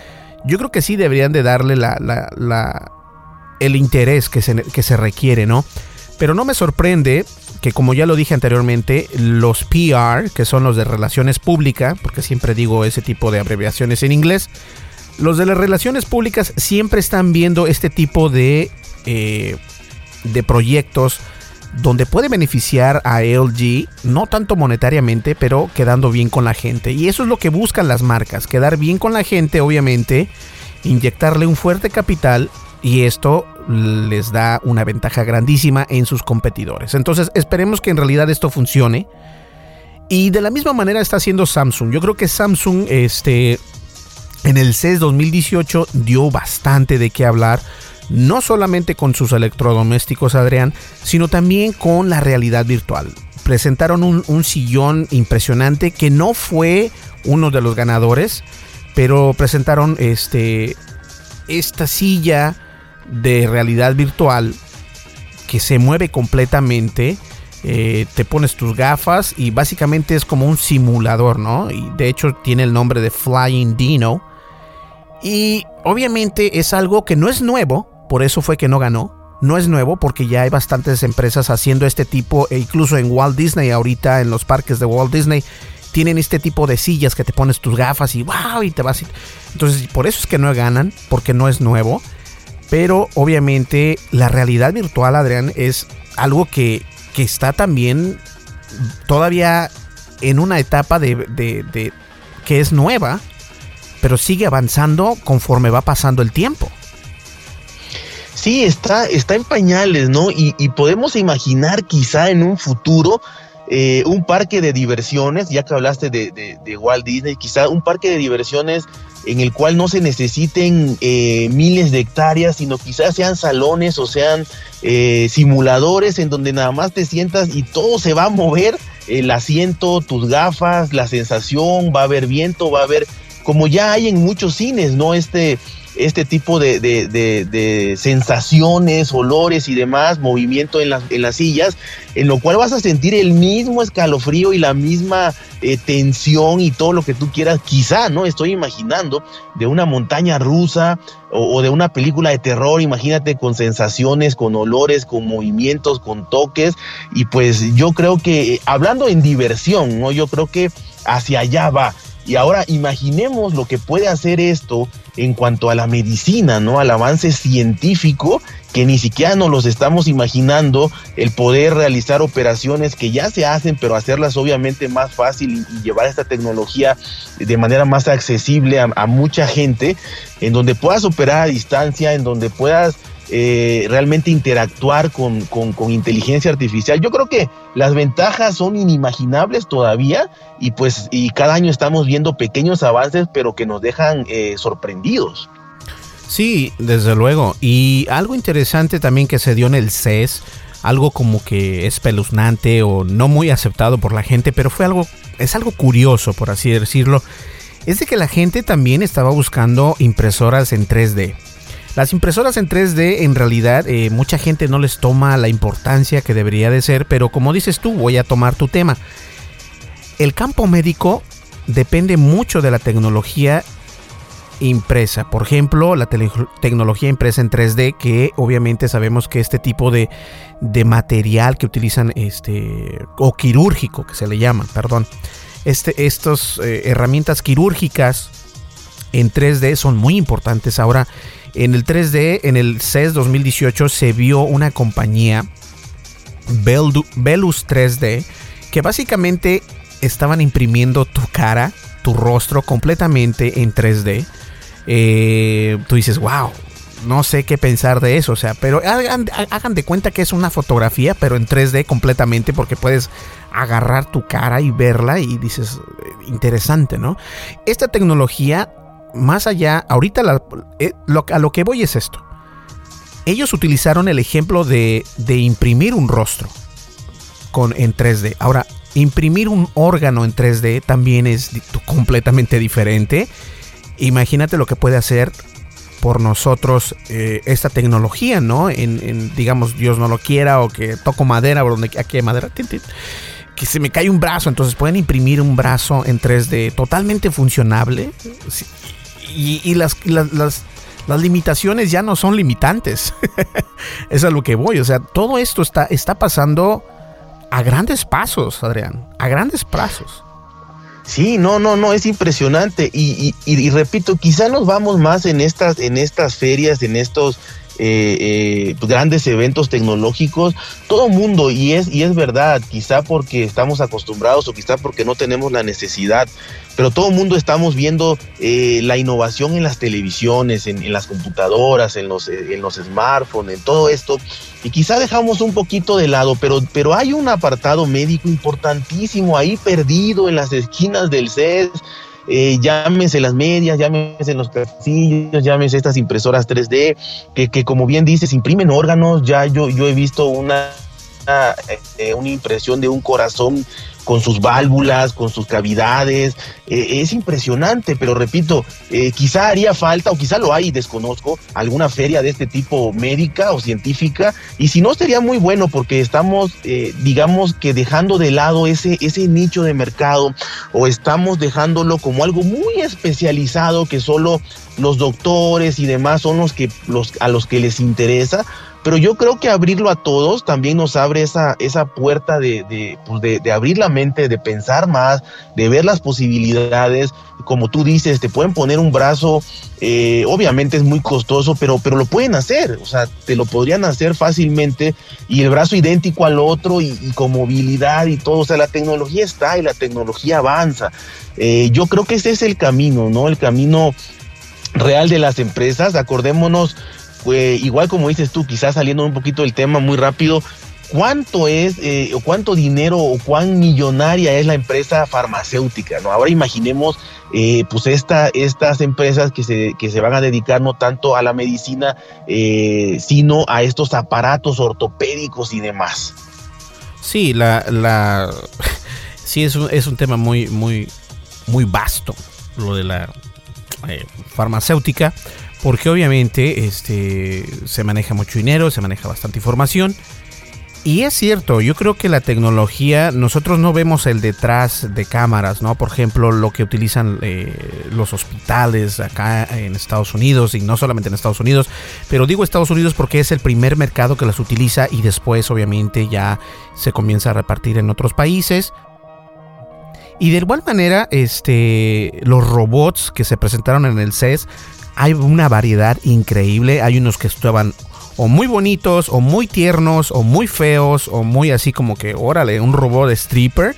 yo creo que sí deberían de darle la, la el interés que se, que se requiere, ¿no? Pero no me sorprende que como ya lo dije anteriormente, los PR, que son los de relaciones públicas, porque siempre digo ese tipo de abreviaciones en inglés, los de las relaciones públicas siempre están viendo este tipo de, eh, de proyectos donde puede beneficiar a LG, no tanto monetariamente, pero quedando bien con la gente. Y eso es lo que buscan las marcas, quedar bien con la gente, obviamente, inyectarle un fuerte capital y esto les da una ventaja grandísima en sus competidores. Entonces esperemos que en realidad esto funcione. Y de la misma manera está haciendo Samsung. Yo creo que Samsung este, en el CES 2018 dio bastante de qué hablar no solamente con sus electrodomésticos, Adrián, sino también con la realidad virtual. Presentaron un, sillón impresionante que no fue uno de los ganadores, pero presentaron este, esta silla de realidad virtual que se mueve completamente. Eh, te pones tus gafas y básicamente es como un simulador, ¿no? Y de hecho tiene el nombre de Flying Dino. Y obviamente es algo que no es nuevo, por eso fue que no ganó. No es nuevo porque ya hay bastantes empresas haciendo este tipo, e incluso en Walt Disney, ahorita en los parques de Walt Disney, tienen este tipo de sillas que te pones tus gafas y wow, y te vas. Entonces, por eso es que no ganan, porque no es nuevo. Pero obviamente la realidad virtual, Adrián, es algo que, está también todavía en una etapa de, de que es nueva, pero sigue avanzando conforme va pasando el tiempo. Sí, está, está en pañales, ¿no? Y, podemos imaginar quizá en un futuro eh, un parque de diversiones, ya que hablaste de, Walt Disney, quizá un parque de diversiones en el cual no se necesiten eh, miles de hectáreas, sino quizás sean salones o sean eh, simuladores en donde nada más te sientas y todo se va a mover, el asiento, tus gafas, la sensación, va a haber viento, va a haber, como ya hay en muchos cines, ¿no? Este este tipo de, sensaciones, olores y demás, movimiento en, en, las sillas, en lo cual vas a sentir el mismo escalofrío y la misma eh, tensión y todo lo que tú quieras, quizá, ¿no? Estoy imaginando de una montaña rusa o, de una película de terror, imagínate con sensaciones, con olores, con movimientos, con toques, y pues yo creo que, hablando en diversión, ¿no? Yo creo que hacia allá va. Y ahora imaginemos lo que puede hacer esto en cuanto a la medicina, ¿no? Al avance científico que ni siquiera nos los estamos imaginando el poder realizar operaciones que ya se hacen, pero hacerlas obviamente más fácil y, llevar esta tecnología de manera más accesible a mucha gente, en donde puedas operar a distancia, en donde puedas eh, realmente interactuar con, inteligencia artificial. Yo creo que las ventajas son inimaginables todavía y pues y cada año estamos viendo pequeños avances pero que nos dejan eh, sorprendidos. Sí, desde luego. Y algo interesante también que se dio en el CES, algo como que espeluznante o no muy aceptado por la gente, pero fue algo, es algo curioso por así decirlo, es de que la gente también estaba buscando impresoras en 3D. Las impresoras en 3D en realidad eh, mucha gente no les toma la importancia que debería de ser, pero como dices tú, voy a tomar tu tema. El campo médico depende mucho de la tecnología impresa. Por ejemplo, la tecnología impresa en 3D, que obviamente sabemos que este tipo de, material que utilizan, este, o quirúrgico, que se le llama, perdón, este, estas eh, herramientas quirúrgicas en 3D son muy importantes. Ahora, en el 3D, en el CES 2018, se vio una compañía, Velus 3D, que básicamente estaban imprimiendo tu cara, tu rostro completamente en 3D. Eh, tú dices, wow, no sé qué pensar de eso, o sea, pero hagan, hagan, de cuenta que es una fotografía, pero en 3D completamente, porque puedes agarrar tu cara y verla y dices, eh, interesante, ¿no? Esta tecnología más allá, ahorita eh, a lo que voy es esto. Ellos utilizaron el ejemplo de, imprimir un rostro con, en 3D. Ahora, imprimir un órgano en 3D también es completamente diferente. Imagínate lo que puede hacer por nosotros eh, esta tecnología, ¿no? En, digamos, Dios no lo quiera o que toco madera o donde aquí hay madera. que se me cae un brazo, entonces pueden imprimir un brazo en 3D totalmente funcionable y, las, las, limitaciones ya no son limitantes. es a lo que voy. O sea, todo esto está, está pasando a grandes pasos, Adrián. A grandes pasos. Sí, no, no, no, es impresionante. Y, repito, quizá nos vamos más en estas, en estas ferias, en estos eh, eh, pues, grandes eventos tecnológicos, todo mundo, y es, y es verdad, quizá porque estamos acostumbrados o quizá porque no tenemos la necesidad, pero todo mundo estamos viendo eh, la innovación en las televisiones, en, las computadoras, en los, en los smartphones, en todo esto, y quizá dejamos un poquito de lado, pero, pero hay un apartado médico importantísimo ahí perdido en las esquinas del CES, eh, llámense las medias, llámense los castillos, llámense estas impresoras 3D, que, que, como bien dices, imprimen órganos, ya yo, yo he visto una, eh, una impresión de un corazón con sus válvulas, con sus cavidades. Eh, es impresionante, pero repito, eh, quizá haría falta, o quizá lo hay, desconozco, alguna feria de este tipo médica o científica, y si no sería muy bueno porque estamos, eh, digamos que dejando de lado ese, ese nicho de mercado, o estamos dejándolo como algo muy especializado que solo los doctores y demás son los que los a los que les interesa pero yo creo que abrirlo a todos también nos abre esa, esa puerta de, pues de, de, abrir la mente, de pensar más, de ver las posibilidades. Como tú dices, te pueden poner un brazo, eh, obviamente es muy costoso, pero, pero lo pueden hacer, o sea, te lo podrían hacer fácilmente y el brazo idéntico al otro y, con movilidad y todo, o sea, la tecnología está y la tecnología avanza. Eh, yo creo que ese es el camino, ¿no? El camino real de las empresas. Acordémonos igual como dices tú, quizás saliendo un poquito del tema muy rápido, ¿cuánto es eh, o cuánto dinero o cuán millonaria es la empresa farmacéutica? ¿no? Ahora imaginemos eh, pues esta, estas empresas que se, que se van a dedicar no tanto a la medicina, eh, sino a estos aparatos ortopédicos y demás. Sí, la, la sí es un, es un tema muy, muy, muy vasto, lo de la farmacéutica porque obviamente este, se maneja mucho dinero, se maneja bastante información. Y es cierto, yo creo que la tecnología, nosotros no vemos el detrás de cámaras, ¿no? Por ejemplo, lo que utilizan eh, los hospitales acá en Estados Unidos, y no solamente en Estados Unidos, pero digo Estados Unidos porque es el primer mercado que las utiliza y después obviamente ya se comienza a repartir en otros países. Y de igual manera, este, los robots que se presentaron en el CES hay una variedad increíble. Hay unos que estaban o muy bonitos, o muy tiernos, o muy feos, o muy así como que, órale, un robot de stripper.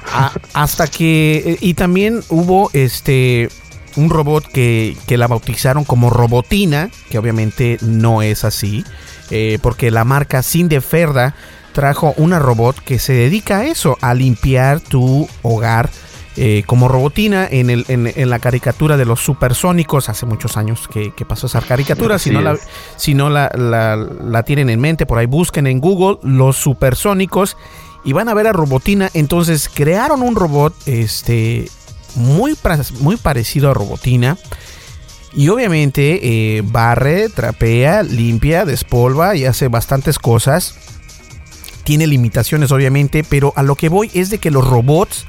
hasta que. Eh, y también hubo este. Un robot que, que, la bautizaron como Robotina, que obviamente no es así, eh, porque la marca Cindeferda trajo una robot que se dedica a eso, a limpiar tu hogar eh, como robotina en, el, en, la caricatura de los supersónicos. Hace muchos años que, pasó esa caricatura. si no, la, si no la, la, tienen en mente, por ahí busquen en Google los supersónicos y van a ver a Robotina. Entonces crearon un robot este, muy, muy parecido a Robotina. Y obviamente eh, barre, trapea, limpia, despolva y hace bastantes cosas. Tiene limitaciones obviamente, pero a lo que voy es de que los robots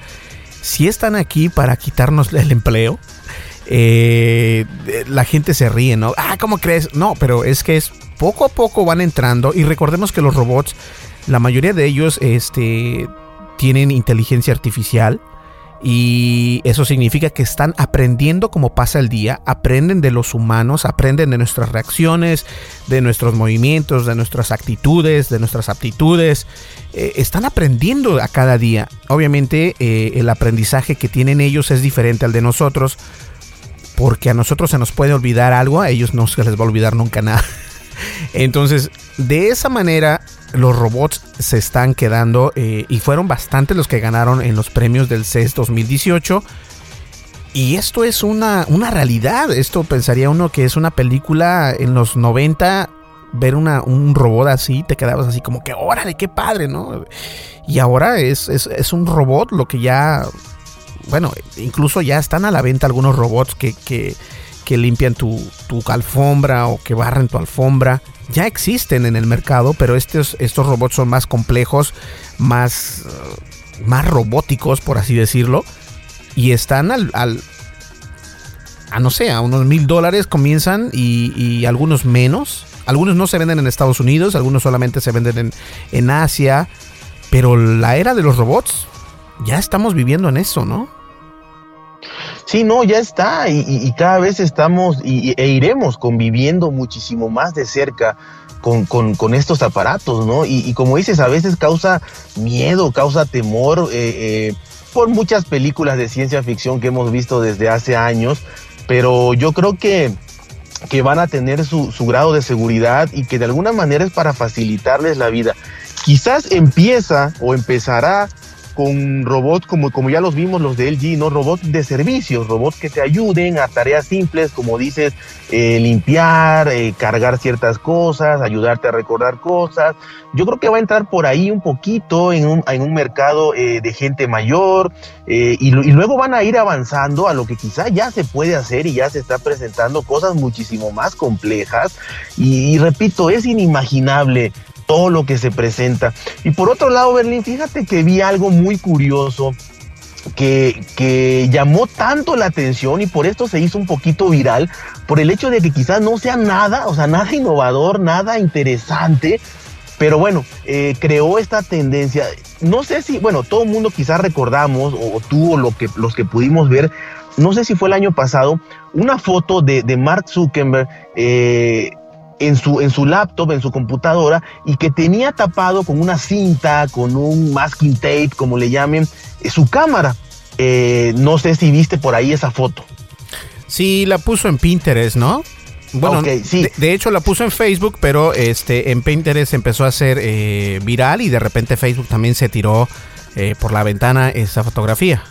si están aquí para quitarnos el empleo, eh, la gente se ríe, ¿no? Ah, ¿cómo crees? No, pero es que es poco a poco van entrando y recordemos que los robots, la mayoría de ellos, este, tienen inteligencia artificial y eso significa que están aprendiendo cómo pasa el día, aprenden de los humanos, aprenden de nuestras reacciones, de nuestros movimientos, de nuestras actitudes, de nuestras aptitudes. Eh, están aprendiendo a cada día. Obviamente eh, el aprendizaje que tienen ellos es diferente al de nosotros, porque a nosotros se nos puede olvidar algo, a ellos no se les va a olvidar nunca nada. Entonces, de esa manera los robots se están quedando eh, y fueron bastantes los que ganaron en los premios del CES 2018. Y esto es una, una realidad. Esto pensaría uno que es una película en los 90. Ver una, un robot así, te quedabas así como que, órale, qué padre, ¿no? Y ahora es, es, un robot lo que ya. Bueno, incluso ya están a la venta algunos robots que, que, que limpian tu, tu alfombra o que barren tu alfombra ya existen en el mercado, pero estos, estos robots son más complejos, más, uh, más robóticos, por así decirlo, y están al, a no sé, a unos mil dólares comienzan y, algunos menos. Algunos no se venden en Estados Unidos, algunos solamente se venden en, en Asia, pero la era de los robots, ya estamos viviendo en eso, ¿no? Sí, no, ya está y, cada vez estamos y, e iremos conviviendo muchísimo más de cerca con, estos aparatos, ¿no? Y, como dices, a veces causa miedo, causa temor eh, eh, por muchas películas de ciencia ficción que hemos visto desde hace años, pero yo creo que, que van a tener su, su grado de seguridad y que de alguna manera es para facilitarles la vida. Quizás empieza o empezará con robots como, como ya los vimos los de LG, ¿no? Robots de servicios, robots que te ayuden a tareas simples, como dices, eh, limpiar, eh, cargar ciertas cosas, ayudarte a recordar cosas. Yo creo que va a entrar por ahí un poquito en un, en un mercado eh, de gente mayor y, luego van a ir avanzando a lo que quizá ya se puede hacer y ya se está presentando cosas muchísimo más complejas. y repito, es inimaginable todo lo que se presenta. Y por otro lado, Berlín, fíjate que vi algo muy curioso que, que, llamó tanto la atención y por esto se hizo un poquito viral, por el hecho de que quizás no sea nada, o sea, nada innovador, nada interesante, pero bueno, eh, creó esta tendencia. No sé si, bueno, todo el mundo quizás recordamos, o, tú o lo que, los que pudimos ver, no sé si fue el año pasado, una foto de, de Mark Zuckerberg eh, en su, en su laptop, en su computadora, y que tenía tapado con una cinta, con un masking tape, como le llamen, eh, su cámara. Eh, no sé si viste por ahí esa foto. Sí, la puso en Pinterest, ¿no? Bueno, sí. de, hecho la puso en Facebook, pero este en Pinterest empezó a ser eh, viral y de repente Facebook también se tiró por la ventana esa fotografía.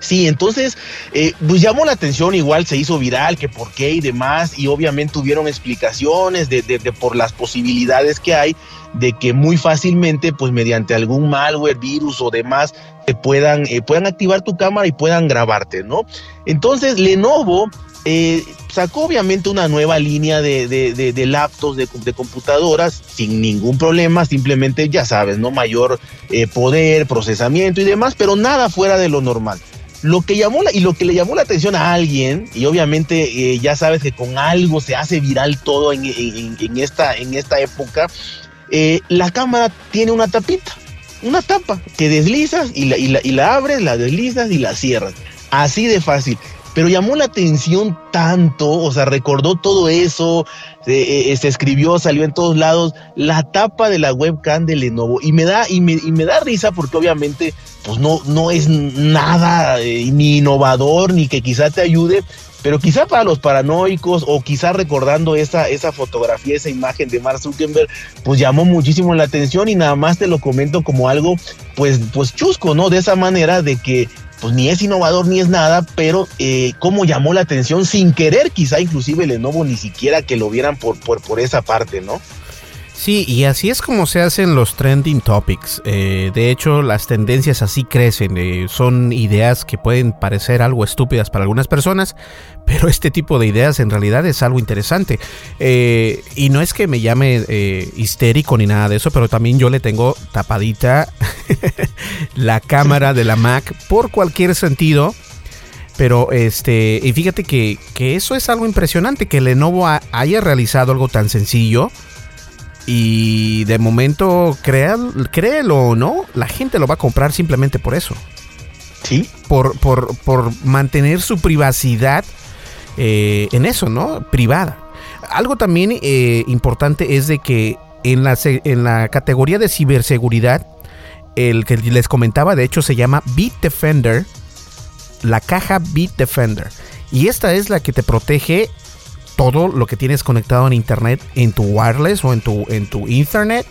Sí, entonces, eh, pues llamó la atención, igual se hizo viral, que por qué y demás, y obviamente tuvieron explicaciones de, de, por las posibilidades que hay de que muy fácilmente, pues mediante algún malware, virus o demás, te puedan, eh, puedan activar tu cámara y puedan grabarte, ¿no? Entonces, Lenovo eh, sacó obviamente una nueva línea de, de, de laptops, de, computadoras, sin ningún problema, simplemente, ya sabes, ¿no? Mayor poder, procesamiento y demás, pero nada fuera de lo normal. Lo que llamó la, y lo que le llamó la atención a alguien, y obviamente eh, ya sabes que con algo se hace viral todo en, esta, en esta época, eh, la cámara tiene una tapita, una tapa que deslizas y la, y la, y la abres, la deslizas y la cierras. Así de fácil pero llamó la atención tanto, o sea, recordó todo eso, se, eh, escribió, salió en todos lados, la tapa de la webcam de Lenovo, y me da, y me, y me da risa porque obviamente pues no, no es nada eh, ni innovador ni que quizá te ayude, pero quizá para los paranoicos o quizá recordando esa, esa fotografía, esa imagen de Mark Zuckerberg, pues llamó muchísimo la atención y nada más te lo comento como algo pues, pues chusco, ¿no? De esa manera de que pues ni es innovador ni es nada, pero eh, cómo llamó la atención sin querer quizá inclusive Lenovo ni siquiera que lo vieran por, por, por esa parte, ¿no? Sí, y así es como se hacen los trending topics. Eh, de hecho, las tendencias así crecen. Eh, son ideas que pueden parecer algo estúpidas para algunas personas, pero este tipo de ideas en realidad es algo interesante. Eh, y no es que me llame histérico ni nada de eso, pero también yo le tengo tapadita la cámara de la Mac por cualquier sentido. Pero este, y fíjate que, que eso es algo impresionante, que Lenovo haya realizado algo tan sencillo y de momento, créelo o no, la gente lo va a comprar simplemente por eso. Sí. Por, por, por mantener su privacidad eh, en eso, ¿no? Privada. Algo también eh, importante es de que en la, en la categoría de ciberseguridad, el que les comentaba, de hecho, se llama Bitdefender. La caja Bitdefender. Y esta es la que te protege todo lo que tienes conectado en internet en tu wireless o en tu, en tu internet.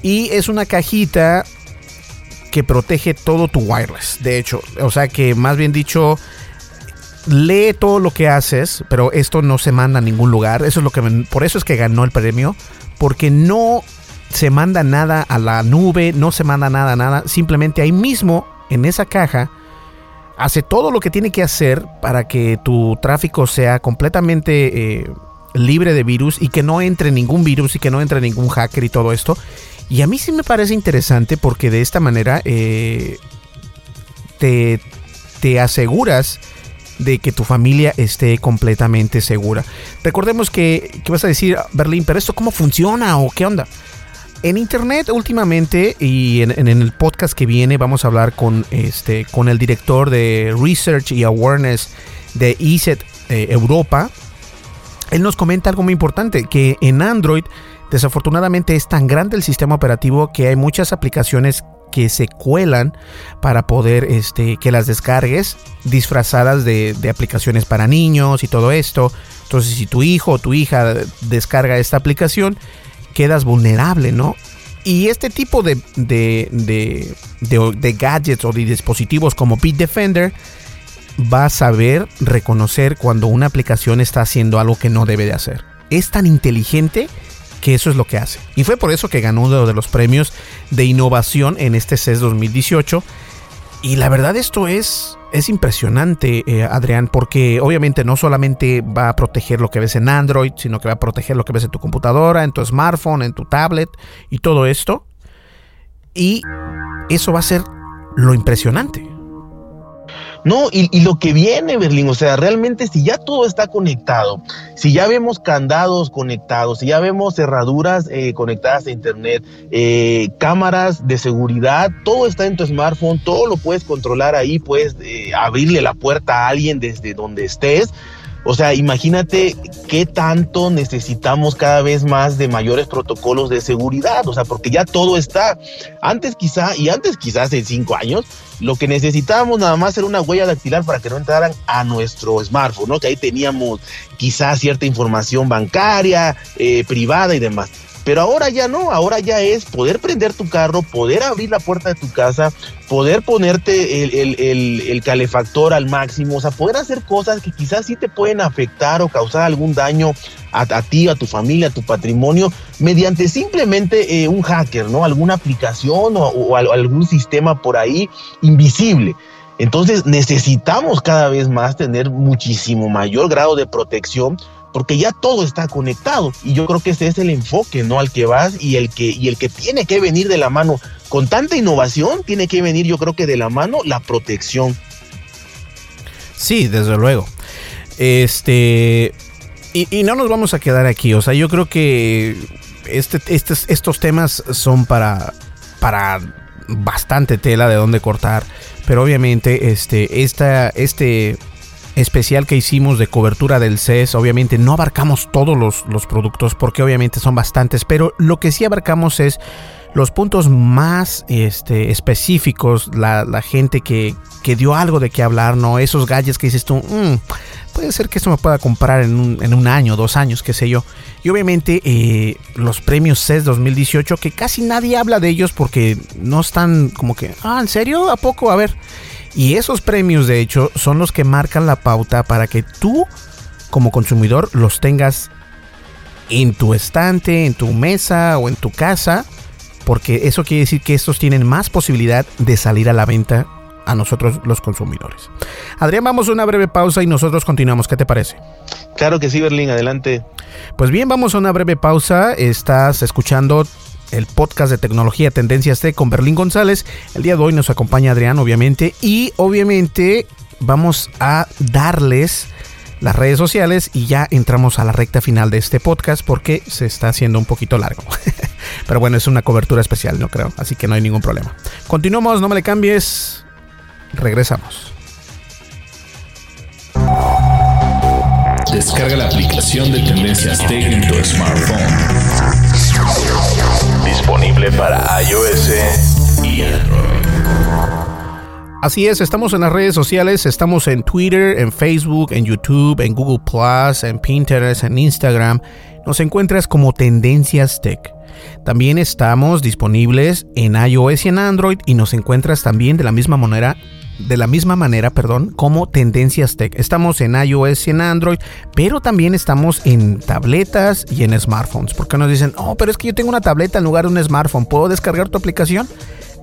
Y es una cajita que protege todo tu wireless. De hecho, o sea que más bien dicho, lee todo lo que haces, pero esto no se manda a ningún lugar. Eso es lo que por eso es que ganó el premio, porque no se manda nada a la nube, no se manda nada, nada. Simplemente ahí mismo en esa caja hace todo lo que tiene que hacer para que tu tráfico sea completamente eh, libre de virus y que no entre ningún virus y que no entre ningún hacker y todo esto. Y a mí sí me parece interesante porque de esta manera eh, te, te aseguras de que tu familia esté completamente segura. Recordemos que, ¿qué vas a decir, Berlín? ¿Pero esto cómo funciona o qué onda? En internet últimamente y en, el podcast que viene vamos a hablar con este con el director de Research y Awareness de ESET eh, Europa. Él nos comenta algo muy importante, que en Android desafortunadamente es tan grande el sistema operativo que hay muchas aplicaciones que se cuelan para poder este, que las descargues disfrazadas de, de aplicaciones para niños y todo esto. Entonces si tu hijo o tu hija descarga esta aplicación, quedas vulnerable, ¿no? Y este tipo de, de, de, gadgets o de dispositivos como Bitdefender va a saber reconocer cuando una aplicación está haciendo algo que no debe de hacer. Es tan inteligente que eso es lo que hace. Y fue por eso que ganó uno de los premios de innovación en este CES 2018. Y la verdad esto es es impresionante, eh, Adrián, porque obviamente no solamente va a proteger lo que ves en Android, sino que va a proteger lo que ves en tu computadora, en tu smartphone, en tu tablet y todo esto. Y eso va a ser lo impresionante. No, y, lo que viene, Berlín, o sea, realmente si ya todo está conectado, si ya vemos candados conectados, si ya vemos cerraduras eh, conectadas a Internet, eh, cámaras de seguridad, todo está en tu smartphone, todo lo puedes controlar ahí, puedes eh, abrirle la puerta a alguien desde donde estés. O sea, imagínate qué tanto necesitamos cada vez más de mayores protocolos de seguridad. O sea, porque ya todo está. Antes quizá, y antes quizás en cinco años, lo que necesitábamos nada más era una huella dactilar para que no entraran a nuestro smartphone, ¿no? Que ahí teníamos quizás cierta información bancaria, eh, privada y demás. Pero ahora ya no, ahora ya es poder prender tu carro, poder abrir la puerta de tu casa, poder ponerte el, calefactor al máximo, o sea, poder hacer cosas que quizás sí te pueden afectar o causar algún daño a, ti, a tu familia, a tu patrimonio, mediante simplemente eh, un hacker, ¿no? Alguna aplicación o algún sistema por ahí invisible. Entonces necesitamos cada vez más tener muchísimo mayor grado de protección porque ya todo está conectado y yo creo que ese es el enfoque, ¿no? Al que vas y el que y el que tiene que venir de la mano con tanta innovación, tiene que venir yo creo que de la mano la protección. Sí, desde luego. Este y, no nos vamos a quedar aquí, o sea, yo creo que este, este estos temas son para para bastante tela de dónde cortar, pero obviamente este esta este especial que hicimos de cobertura del CES, obviamente no abarcamos todos los, los productos porque obviamente son bastantes, pero lo que sí abarcamos es los puntos más este, específicos, la, gente que, que, dio algo de qué hablar, ¿no? Esos gadgets que dices tú, mm, puede ser que esto me pueda comprar en un, en un año, dos años, qué sé yo. Y obviamente eh, los premios CES 2018, que casi nadie habla de ellos porque no están como que, ah, ¿en serio? ¿A poco? A ver. Y esos premios, de hecho, son los que marcan la pauta para que tú, como consumidor, los tengas en tu estante, en tu mesa o en tu casa, porque eso quiere decir que estos tienen más posibilidad de salir a la venta a nosotros los consumidores. Adrián, vamos a una breve pausa y nosotros continuamos. ¿Qué te parece? Claro que sí, Berlín, adelante. Pues bien, vamos a una breve pausa. Estás escuchando el podcast de tecnología Tendencias T con Berlín González. El día de hoy nos acompaña Adrián, obviamente, y obviamente vamos a darles las redes sociales y ya entramos a la recta final de este podcast porque se está haciendo un poquito largo. Pero bueno, es una cobertura especial, no creo, así que no hay ningún problema. Continuamos, no me le cambies. Regresamos. Descarga la aplicación de Tendencias Tech en tu smartphone disponible para iOS y Android. Así es, estamos en las redes sociales, estamos en Twitter, en Facebook, en YouTube, en Google Plus, en Pinterest, en Instagram. Nos encuentras como Tendencias Tech. También estamos disponibles en iOS y en Android y nos encuentras también de la misma manera de la misma manera, perdón, como Tendencias Tech. Estamos en iOS y en Android, pero también estamos en tabletas y en smartphones. Porque nos dicen, oh, pero es que yo tengo una tableta en lugar de un smartphone. ¿Puedo descargar tu aplicación?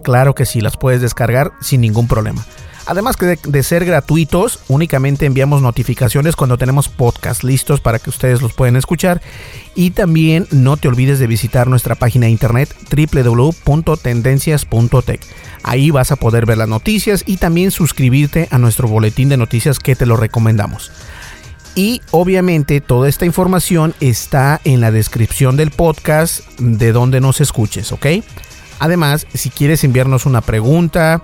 Claro que sí, las puedes descargar sin ningún problema. Además que de, ser gratuitos, únicamente enviamos notificaciones cuando tenemos podcast listos para que ustedes los puedan escuchar. Y también no te olvides de visitar nuestra página de internet www.tendencias.tech. Ahí vas a poder ver las noticias y también suscribirte a nuestro boletín de noticias que te lo recomendamos. Y obviamente toda esta información está en la descripción del podcast de donde nos escuches, ¿ok? Además, si quieres enviarnos una pregunta,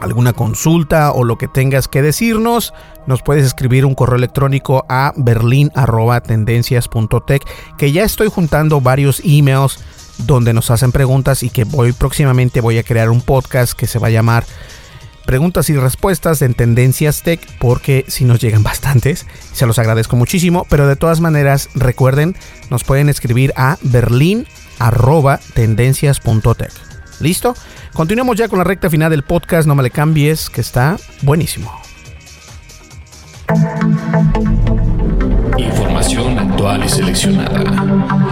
alguna consulta o lo que tengas que decirnos, nos puedes escribir un correo electrónico a berlin.tendencias.tech, que ya estoy juntando varios emails donde nos hacen preguntas y que voy próximamente voy a crear un podcast que se va a llamar preguntas y respuestas en Tendencias Tech porque si nos llegan bastantes, se los agradezco muchísimo, pero de todas maneras recuerden, nos pueden escribir a berlin@tendencias.tech. ¿Listo? Continuamos ya con la recta final del podcast, no me le cambies, que está buenísimo. Información actual y seleccionada.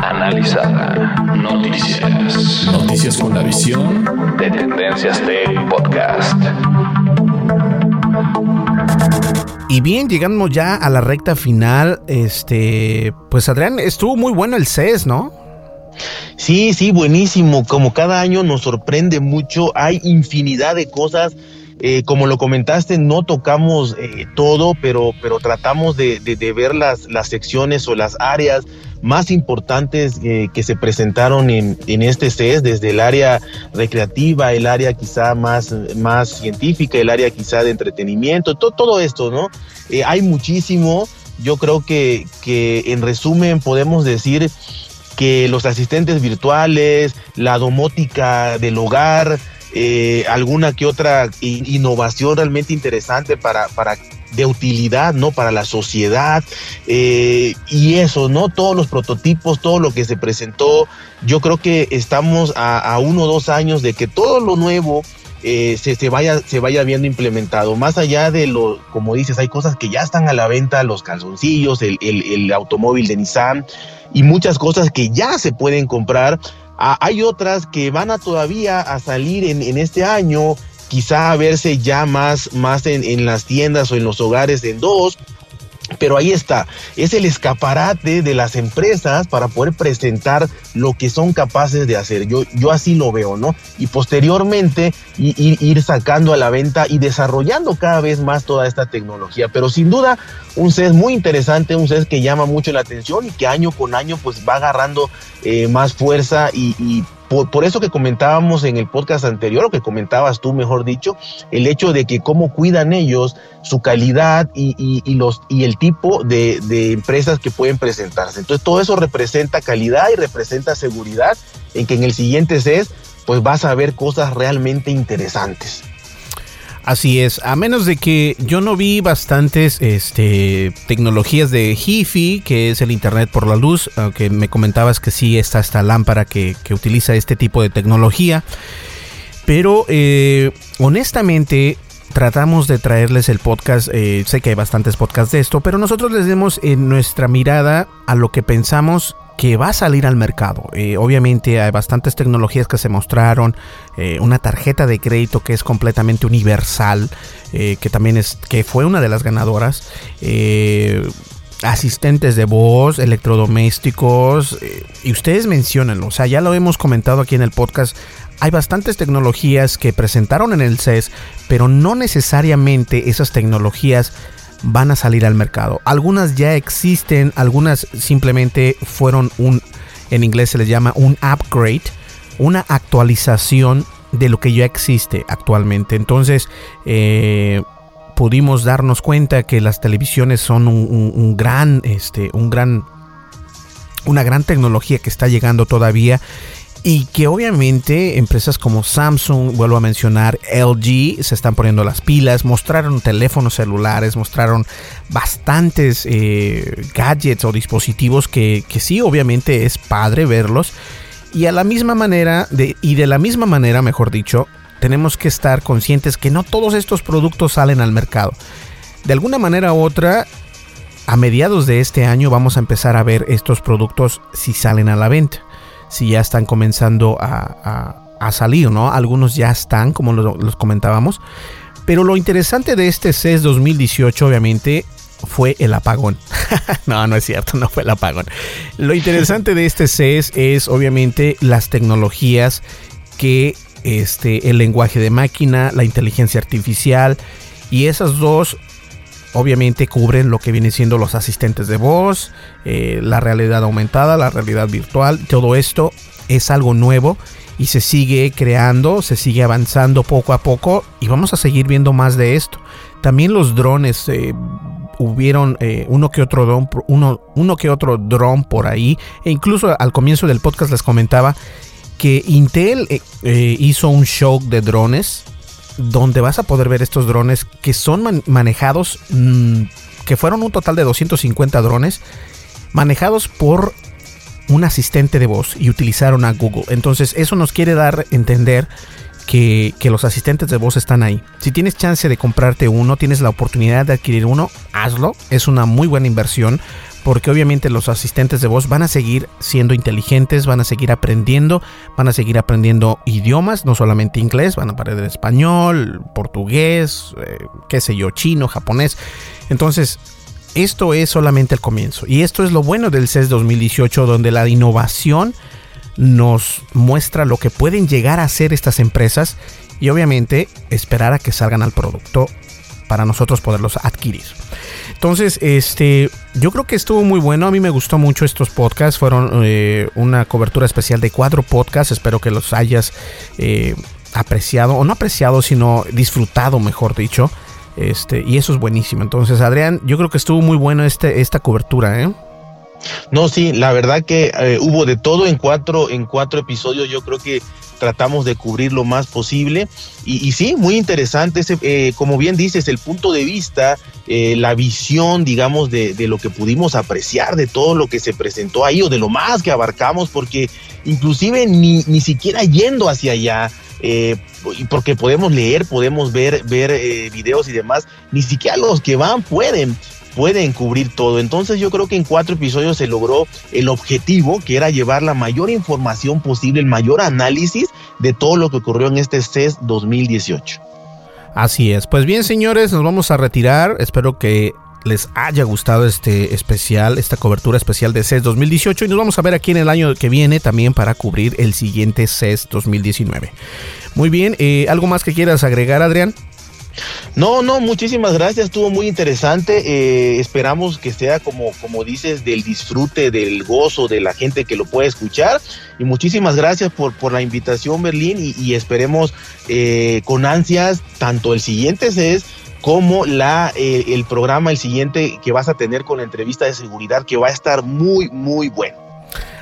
Analizada. Noticias. Noticias con la visión de Tendencias Tech Podcast. Y bien, llegamos ya a la recta final. Este, pues Adrián, estuvo muy bueno el CES, ¿no? Sí, sí, buenísimo. Como cada año nos sorprende mucho, hay infinidad de cosas. Eh, como lo comentaste, no tocamos eh, todo, pero, pero tratamos de, ver las, las, secciones o las áreas más importantes eh, que se presentaron en, en, este CES, desde el área recreativa, el área quizá más, más científica, el área quizá de entretenimiento, todo, esto, ¿no? hay muchísimo. Yo creo que, que en resumen podemos decir que los asistentes virtuales, la domótica del hogar, eh, alguna que otra innovación realmente interesante para, para de utilidad, ¿no? Para la sociedad. Eh, y eso, ¿no? Todos los prototipos, todo lo que se presentó. Yo creo que estamos a, a uno o dos años de que todo lo nuevo eh, se, vaya, se vaya viendo implementado. Más allá de lo, como dices, hay cosas que ya están a la venta, los calzoncillos, el, el, automóvil de Nissan y muchas cosas que ya se pueden comprar. Ah, hay otras que van a todavía a salir en, en este año, quizá a verse ya más, más en, en las tiendas o en los hogares en dos pero ahí está, es el escaparate de las empresas para poder presentar lo que son capaces de hacer. Yo, yo así lo veo, ¿no? Y posteriormente ir, sacando a la venta y desarrollando cada vez más toda esta tecnología. Pero sin duda, un CES muy interesante, un CES que llama mucho la atención y que año con año pues va agarrando eh, más fuerza y por, eso que comentábamos en el podcast anterior, o que comentabas tú, mejor dicho, el hecho de que cómo cuidan ellos su calidad y, los, y el tipo de, de, empresas que pueden presentarse. Entonces todo eso representa calidad y representa seguridad en que en el siguiente CES pues vas a ver cosas realmente interesantes. Así es, a menos de que yo no vi bastantes este, tecnologías de HIFI, que es el Internet por la luz, aunque me comentabas que sí está esta lámpara que, utiliza este tipo de tecnología. Pero eh, honestamente tratamos de traerles el podcast, eh, sé que hay bastantes podcasts de esto, pero nosotros les demos en nuestra mirada a lo que pensamos que va a salir al mercado. Eh, obviamente hay bastantes tecnologías que se mostraron, eh, una tarjeta de crédito que es completamente universal, eh, que también es que fue una de las ganadoras. asistentes de voz, electrodomésticos, y ustedes mencionanlo, o sea, ya lo hemos comentado aquí en el podcast, hay bastantes tecnologías que presentaron en el CES, pero no necesariamente esas tecnologías van a salir al mercado. Algunas ya existen, algunas simplemente fueron un, en inglés se les llama un upgrade, una actualización de lo que ya existe actualmente. Entonces, eh, pudimos darnos cuenta que las televisiones son un, gran, este, un gran, una gran tecnología que está llegando todavía y que obviamente empresas como Samsung, vuelvo a mencionar, LG, se están poniendo las pilas, mostraron teléfonos celulares, mostraron bastantes eh, gadgets o dispositivos que, que, sí, obviamente es padre verlos. Y a la misma manera, de, y de la misma manera, mejor dicho, tenemos que estar conscientes que no todos estos productos salen al mercado. De alguna manera u otra, a mediados de este año vamos a empezar a ver estos productos si salen a la venta si ya están comenzando a, salir, ¿no? Algunos ya están, como los comentábamos. Pero lo interesante de este CES 2018, obviamente, fue el apagón. no, no es cierto, no fue el apagón. Lo interesante de este CES es, obviamente, las tecnologías que este, el lenguaje de máquina, la inteligencia artificial y esas dos obviamente cubren lo que viene siendo los asistentes de voz, eh, la realidad aumentada, la realidad virtual, todo esto es algo nuevo y se sigue creando, se sigue avanzando poco a poco y vamos a seguir viendo más de esto. También los drones, eh, hubieron eh, uno que otro dron, uno, uno que otro por ahí e incluso al comienzo del podcast les comentaba que Intel hizo un show de drones donde vas a poder ver estos drones que son manejados, mm, que fueron un total de 250 drones, manejados por un asistente de voz y utilizaron a Google. Entonces eso nos quiere dar a entender que, que, los asistentes de voz están ahí. Si tienes chance de comprarte uno, tienes la oportunidad de adquirir uno, hazlo. Es una muy buena inversión porque obviamente los asistentes de voz van a seguir siendo inteligentes, van a seguir aprendiendo, van a seguir aprendiendo idiomas, no solamente inglés, van a aprender español, portugués, eh, qué sé yo, chino, japonés. Entonces, esto es solamente el comienzo. Y esto es lo bueno del CES 2018, donde la innovación nos muestra lo que pueden llegar a hacer estas empresas y obviamente esperar a que salgan al producto para nosotros poderlos adquirir. Entonces, este, yo creo que estuvo muy bueno. A mí me gustó mucho estos podcasts. Fueron eh, una cobertura especial de cuatro podcasts. Espero que los hayas eh, apreciado, o no apreciado, sino disfrutado, mejor dicho. Este, y eso es buenísimo. Entonces, Adrián, yo creo que estuvo muy bueno este, esta cobertura, ¿eh? No, sí, la verdad que eh, hubo de todo en cuatro, en cuatro episodios. Yo creo que tratamos de cubrir lo más posible. Y, sí, muy interesante, ese, eh, como bien dices, el punto de vista, eh, la visión, digamos, de, lo que pudimos apreciar, de todo lo que se presentó ahí o de lo más que abarcamos, porque inclusive ni, ni siquiera yendo hacia allá, eh, porque podemos leer, podemos ver, ver videos y demás, ni siquiera los que van pueden pueden cubrir todo. Entonces yo creo que en cuatro episodios se logró el objetivo, que era llevar la mayor información posible, el mayor análisis de todo lo que ocurrió en este CES 2018. Así es. Pues bien, señores, nos vamos a retirar. Espero que les haya gustado este especial, esta cobertura especial de CES 2018 y nos vamos a ver aquí en el año que viene también para cubrir el siguiente CES 2019. Muy bien, eh, ¿algo más que quieras agregar, Adrián? No, no, muchísimas gracias, estuvo muy interesante. Eh, esperamos que sea como, como dices, del disfrute, del gozo de la gente que lo puede escuchar. Y muchísimas gracias por, por la invitación, Berlín, y, esperemos eh, con ansias tanto el siguiente CES como la, eh, el programa, el siguiente que vas a tener con la entrevista de seguridad, que va a estar muy, muy bueno.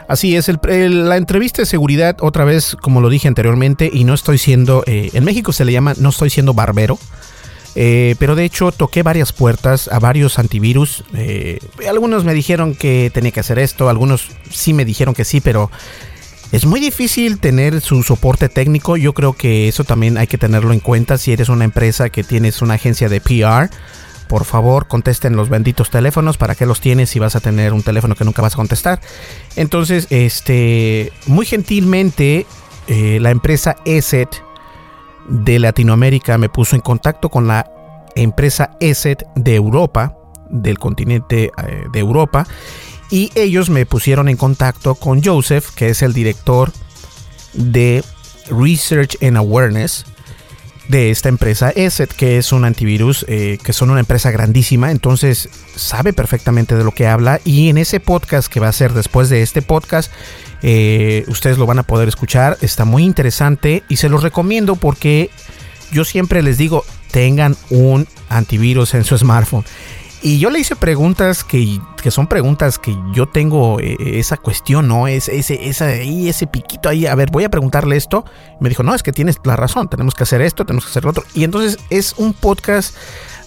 Así es, la entrevista de seguridad, otra vez, como lo dije anteriormente, y no estoy siendo, en México se le llama, no estoy siendo barbero, eh, pero de hecho toqué varias puertas a varios antivirus. Eh, algunos me dijeron que tenía que hacer esto, algunos sí me dijeron que sí, pero es muy difícil tener su soporte técnico. Yo creo que eso también hay que tenerlo en cuenta si eres una empresa que tienes una agencia de PR. Por favor, contesten los benditos teléfonos. ¿Para qué los tienes si vas a tener un teléfono que nunca vas a contestar? Entonces, este, muy gentilmente, eh, la empresa ESET de Latinoamérica me puso en contacto con la empresa ESET de Europa, del continente eh, de Europa, y ellos me pusieron en contacto con Joseph, que es el director de Research and Awareness de esta empresa ESET, que es un antivirus, eh, que son una empresa grandísima, entonces sabe perfectamente de lo que habla y en ese podcast que va a ser después de este podcast, eh, ustedes lo van a poder escuchar. Está muy interesante y se los recomiendo porque yo siempre les digo, tengan un antivirus en su smartphone. Y yo le hice preguntas que, son preguntas que yo tengo eh, esa cuestión, ¿no? Es, ese, esa, ese piquito ahí. A ver, voy a preguntarle esto. Me dijo, no, es que tienes la razón. Tenemos que hacer esto, tenemos que hacer lo otro. Y entonces es un podcast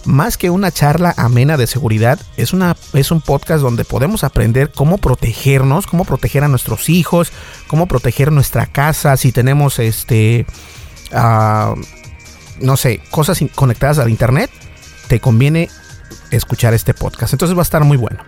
más que una charla amena de seguridad, es, una, es un podcast donde podemos aprender cómo protegernos, cómo proteger a nuestros hijos, cómo proteger nuestra casa, si tenemos este, ah, no sé, cosas conectadas al internet, te conviene escuchar este podcast. Entonces va a estar muy bueno.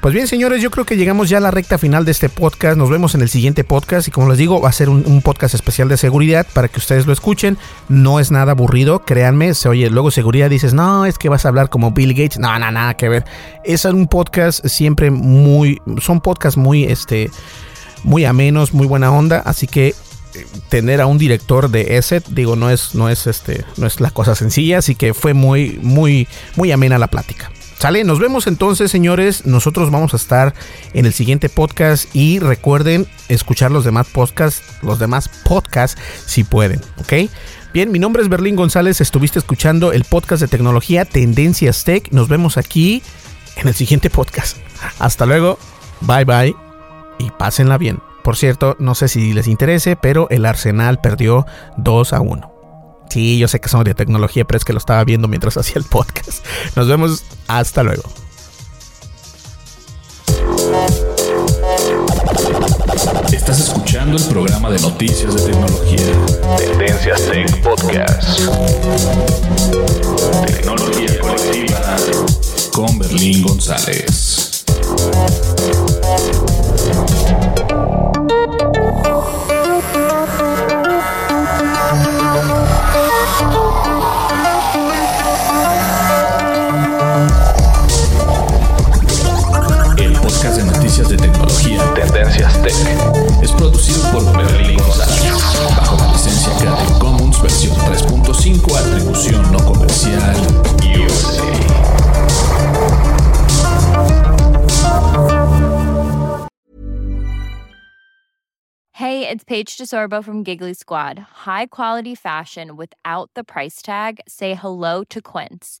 Pues bien, señores, yo creo que llegamos ya a la recta final de este podcast. Nos vemos en el siguiente podcast y como les digo, va a ser un, podcast especial de seguridad para que ustedes lo escuchen. No es nada aburrido, créanme. Se oye, luego seguridad dices, no, es que vas a hablar como Bill Gates. No, no, nada que ver. Es un podcast siempre muy, son podcasts muy, este, muy amenos, muy buena onda. Así que tener a un director de ESET, digo, no es, no es este, no es la cosa sencilla, así que fue muy, muy, muy amena la plática. Sale, nos vemos entonces, señores. Nosotros vamos a estar en el siguiente podcast y recuerden escuchar los demás podcasts, los demás podcasts si pueden, ¿ok? Bien, mi nombre es Berlín González. Estuviste escuchando el podcast de tecnología Tendencias Tech. Nos vemos aquí en el siguiente podcast. Hasta luego. Bye bye y pásenla bien. Por cierto, no sé si les interese, pero el Arsenal perdió 2 a 1. Sí, yo sé que son de tecnología, pero es que lo estaba viendo mientras hacía el podcast. Nos vemos. Hasta luego. Estás escuchando el programa de noticias de tecnología. Tendencias Tech Podcast. Tecnología colectiva con Berlín González. Podcast de noticias de tecnología Tendencias Tech es producido por Berlín González bajo la licencia Creative Commons versión 3.5 atribución no comercial USA. Hey, it's Paige DeSorbo from Giggly Squad. High quality fashion without the price tag. Say hello to Quince.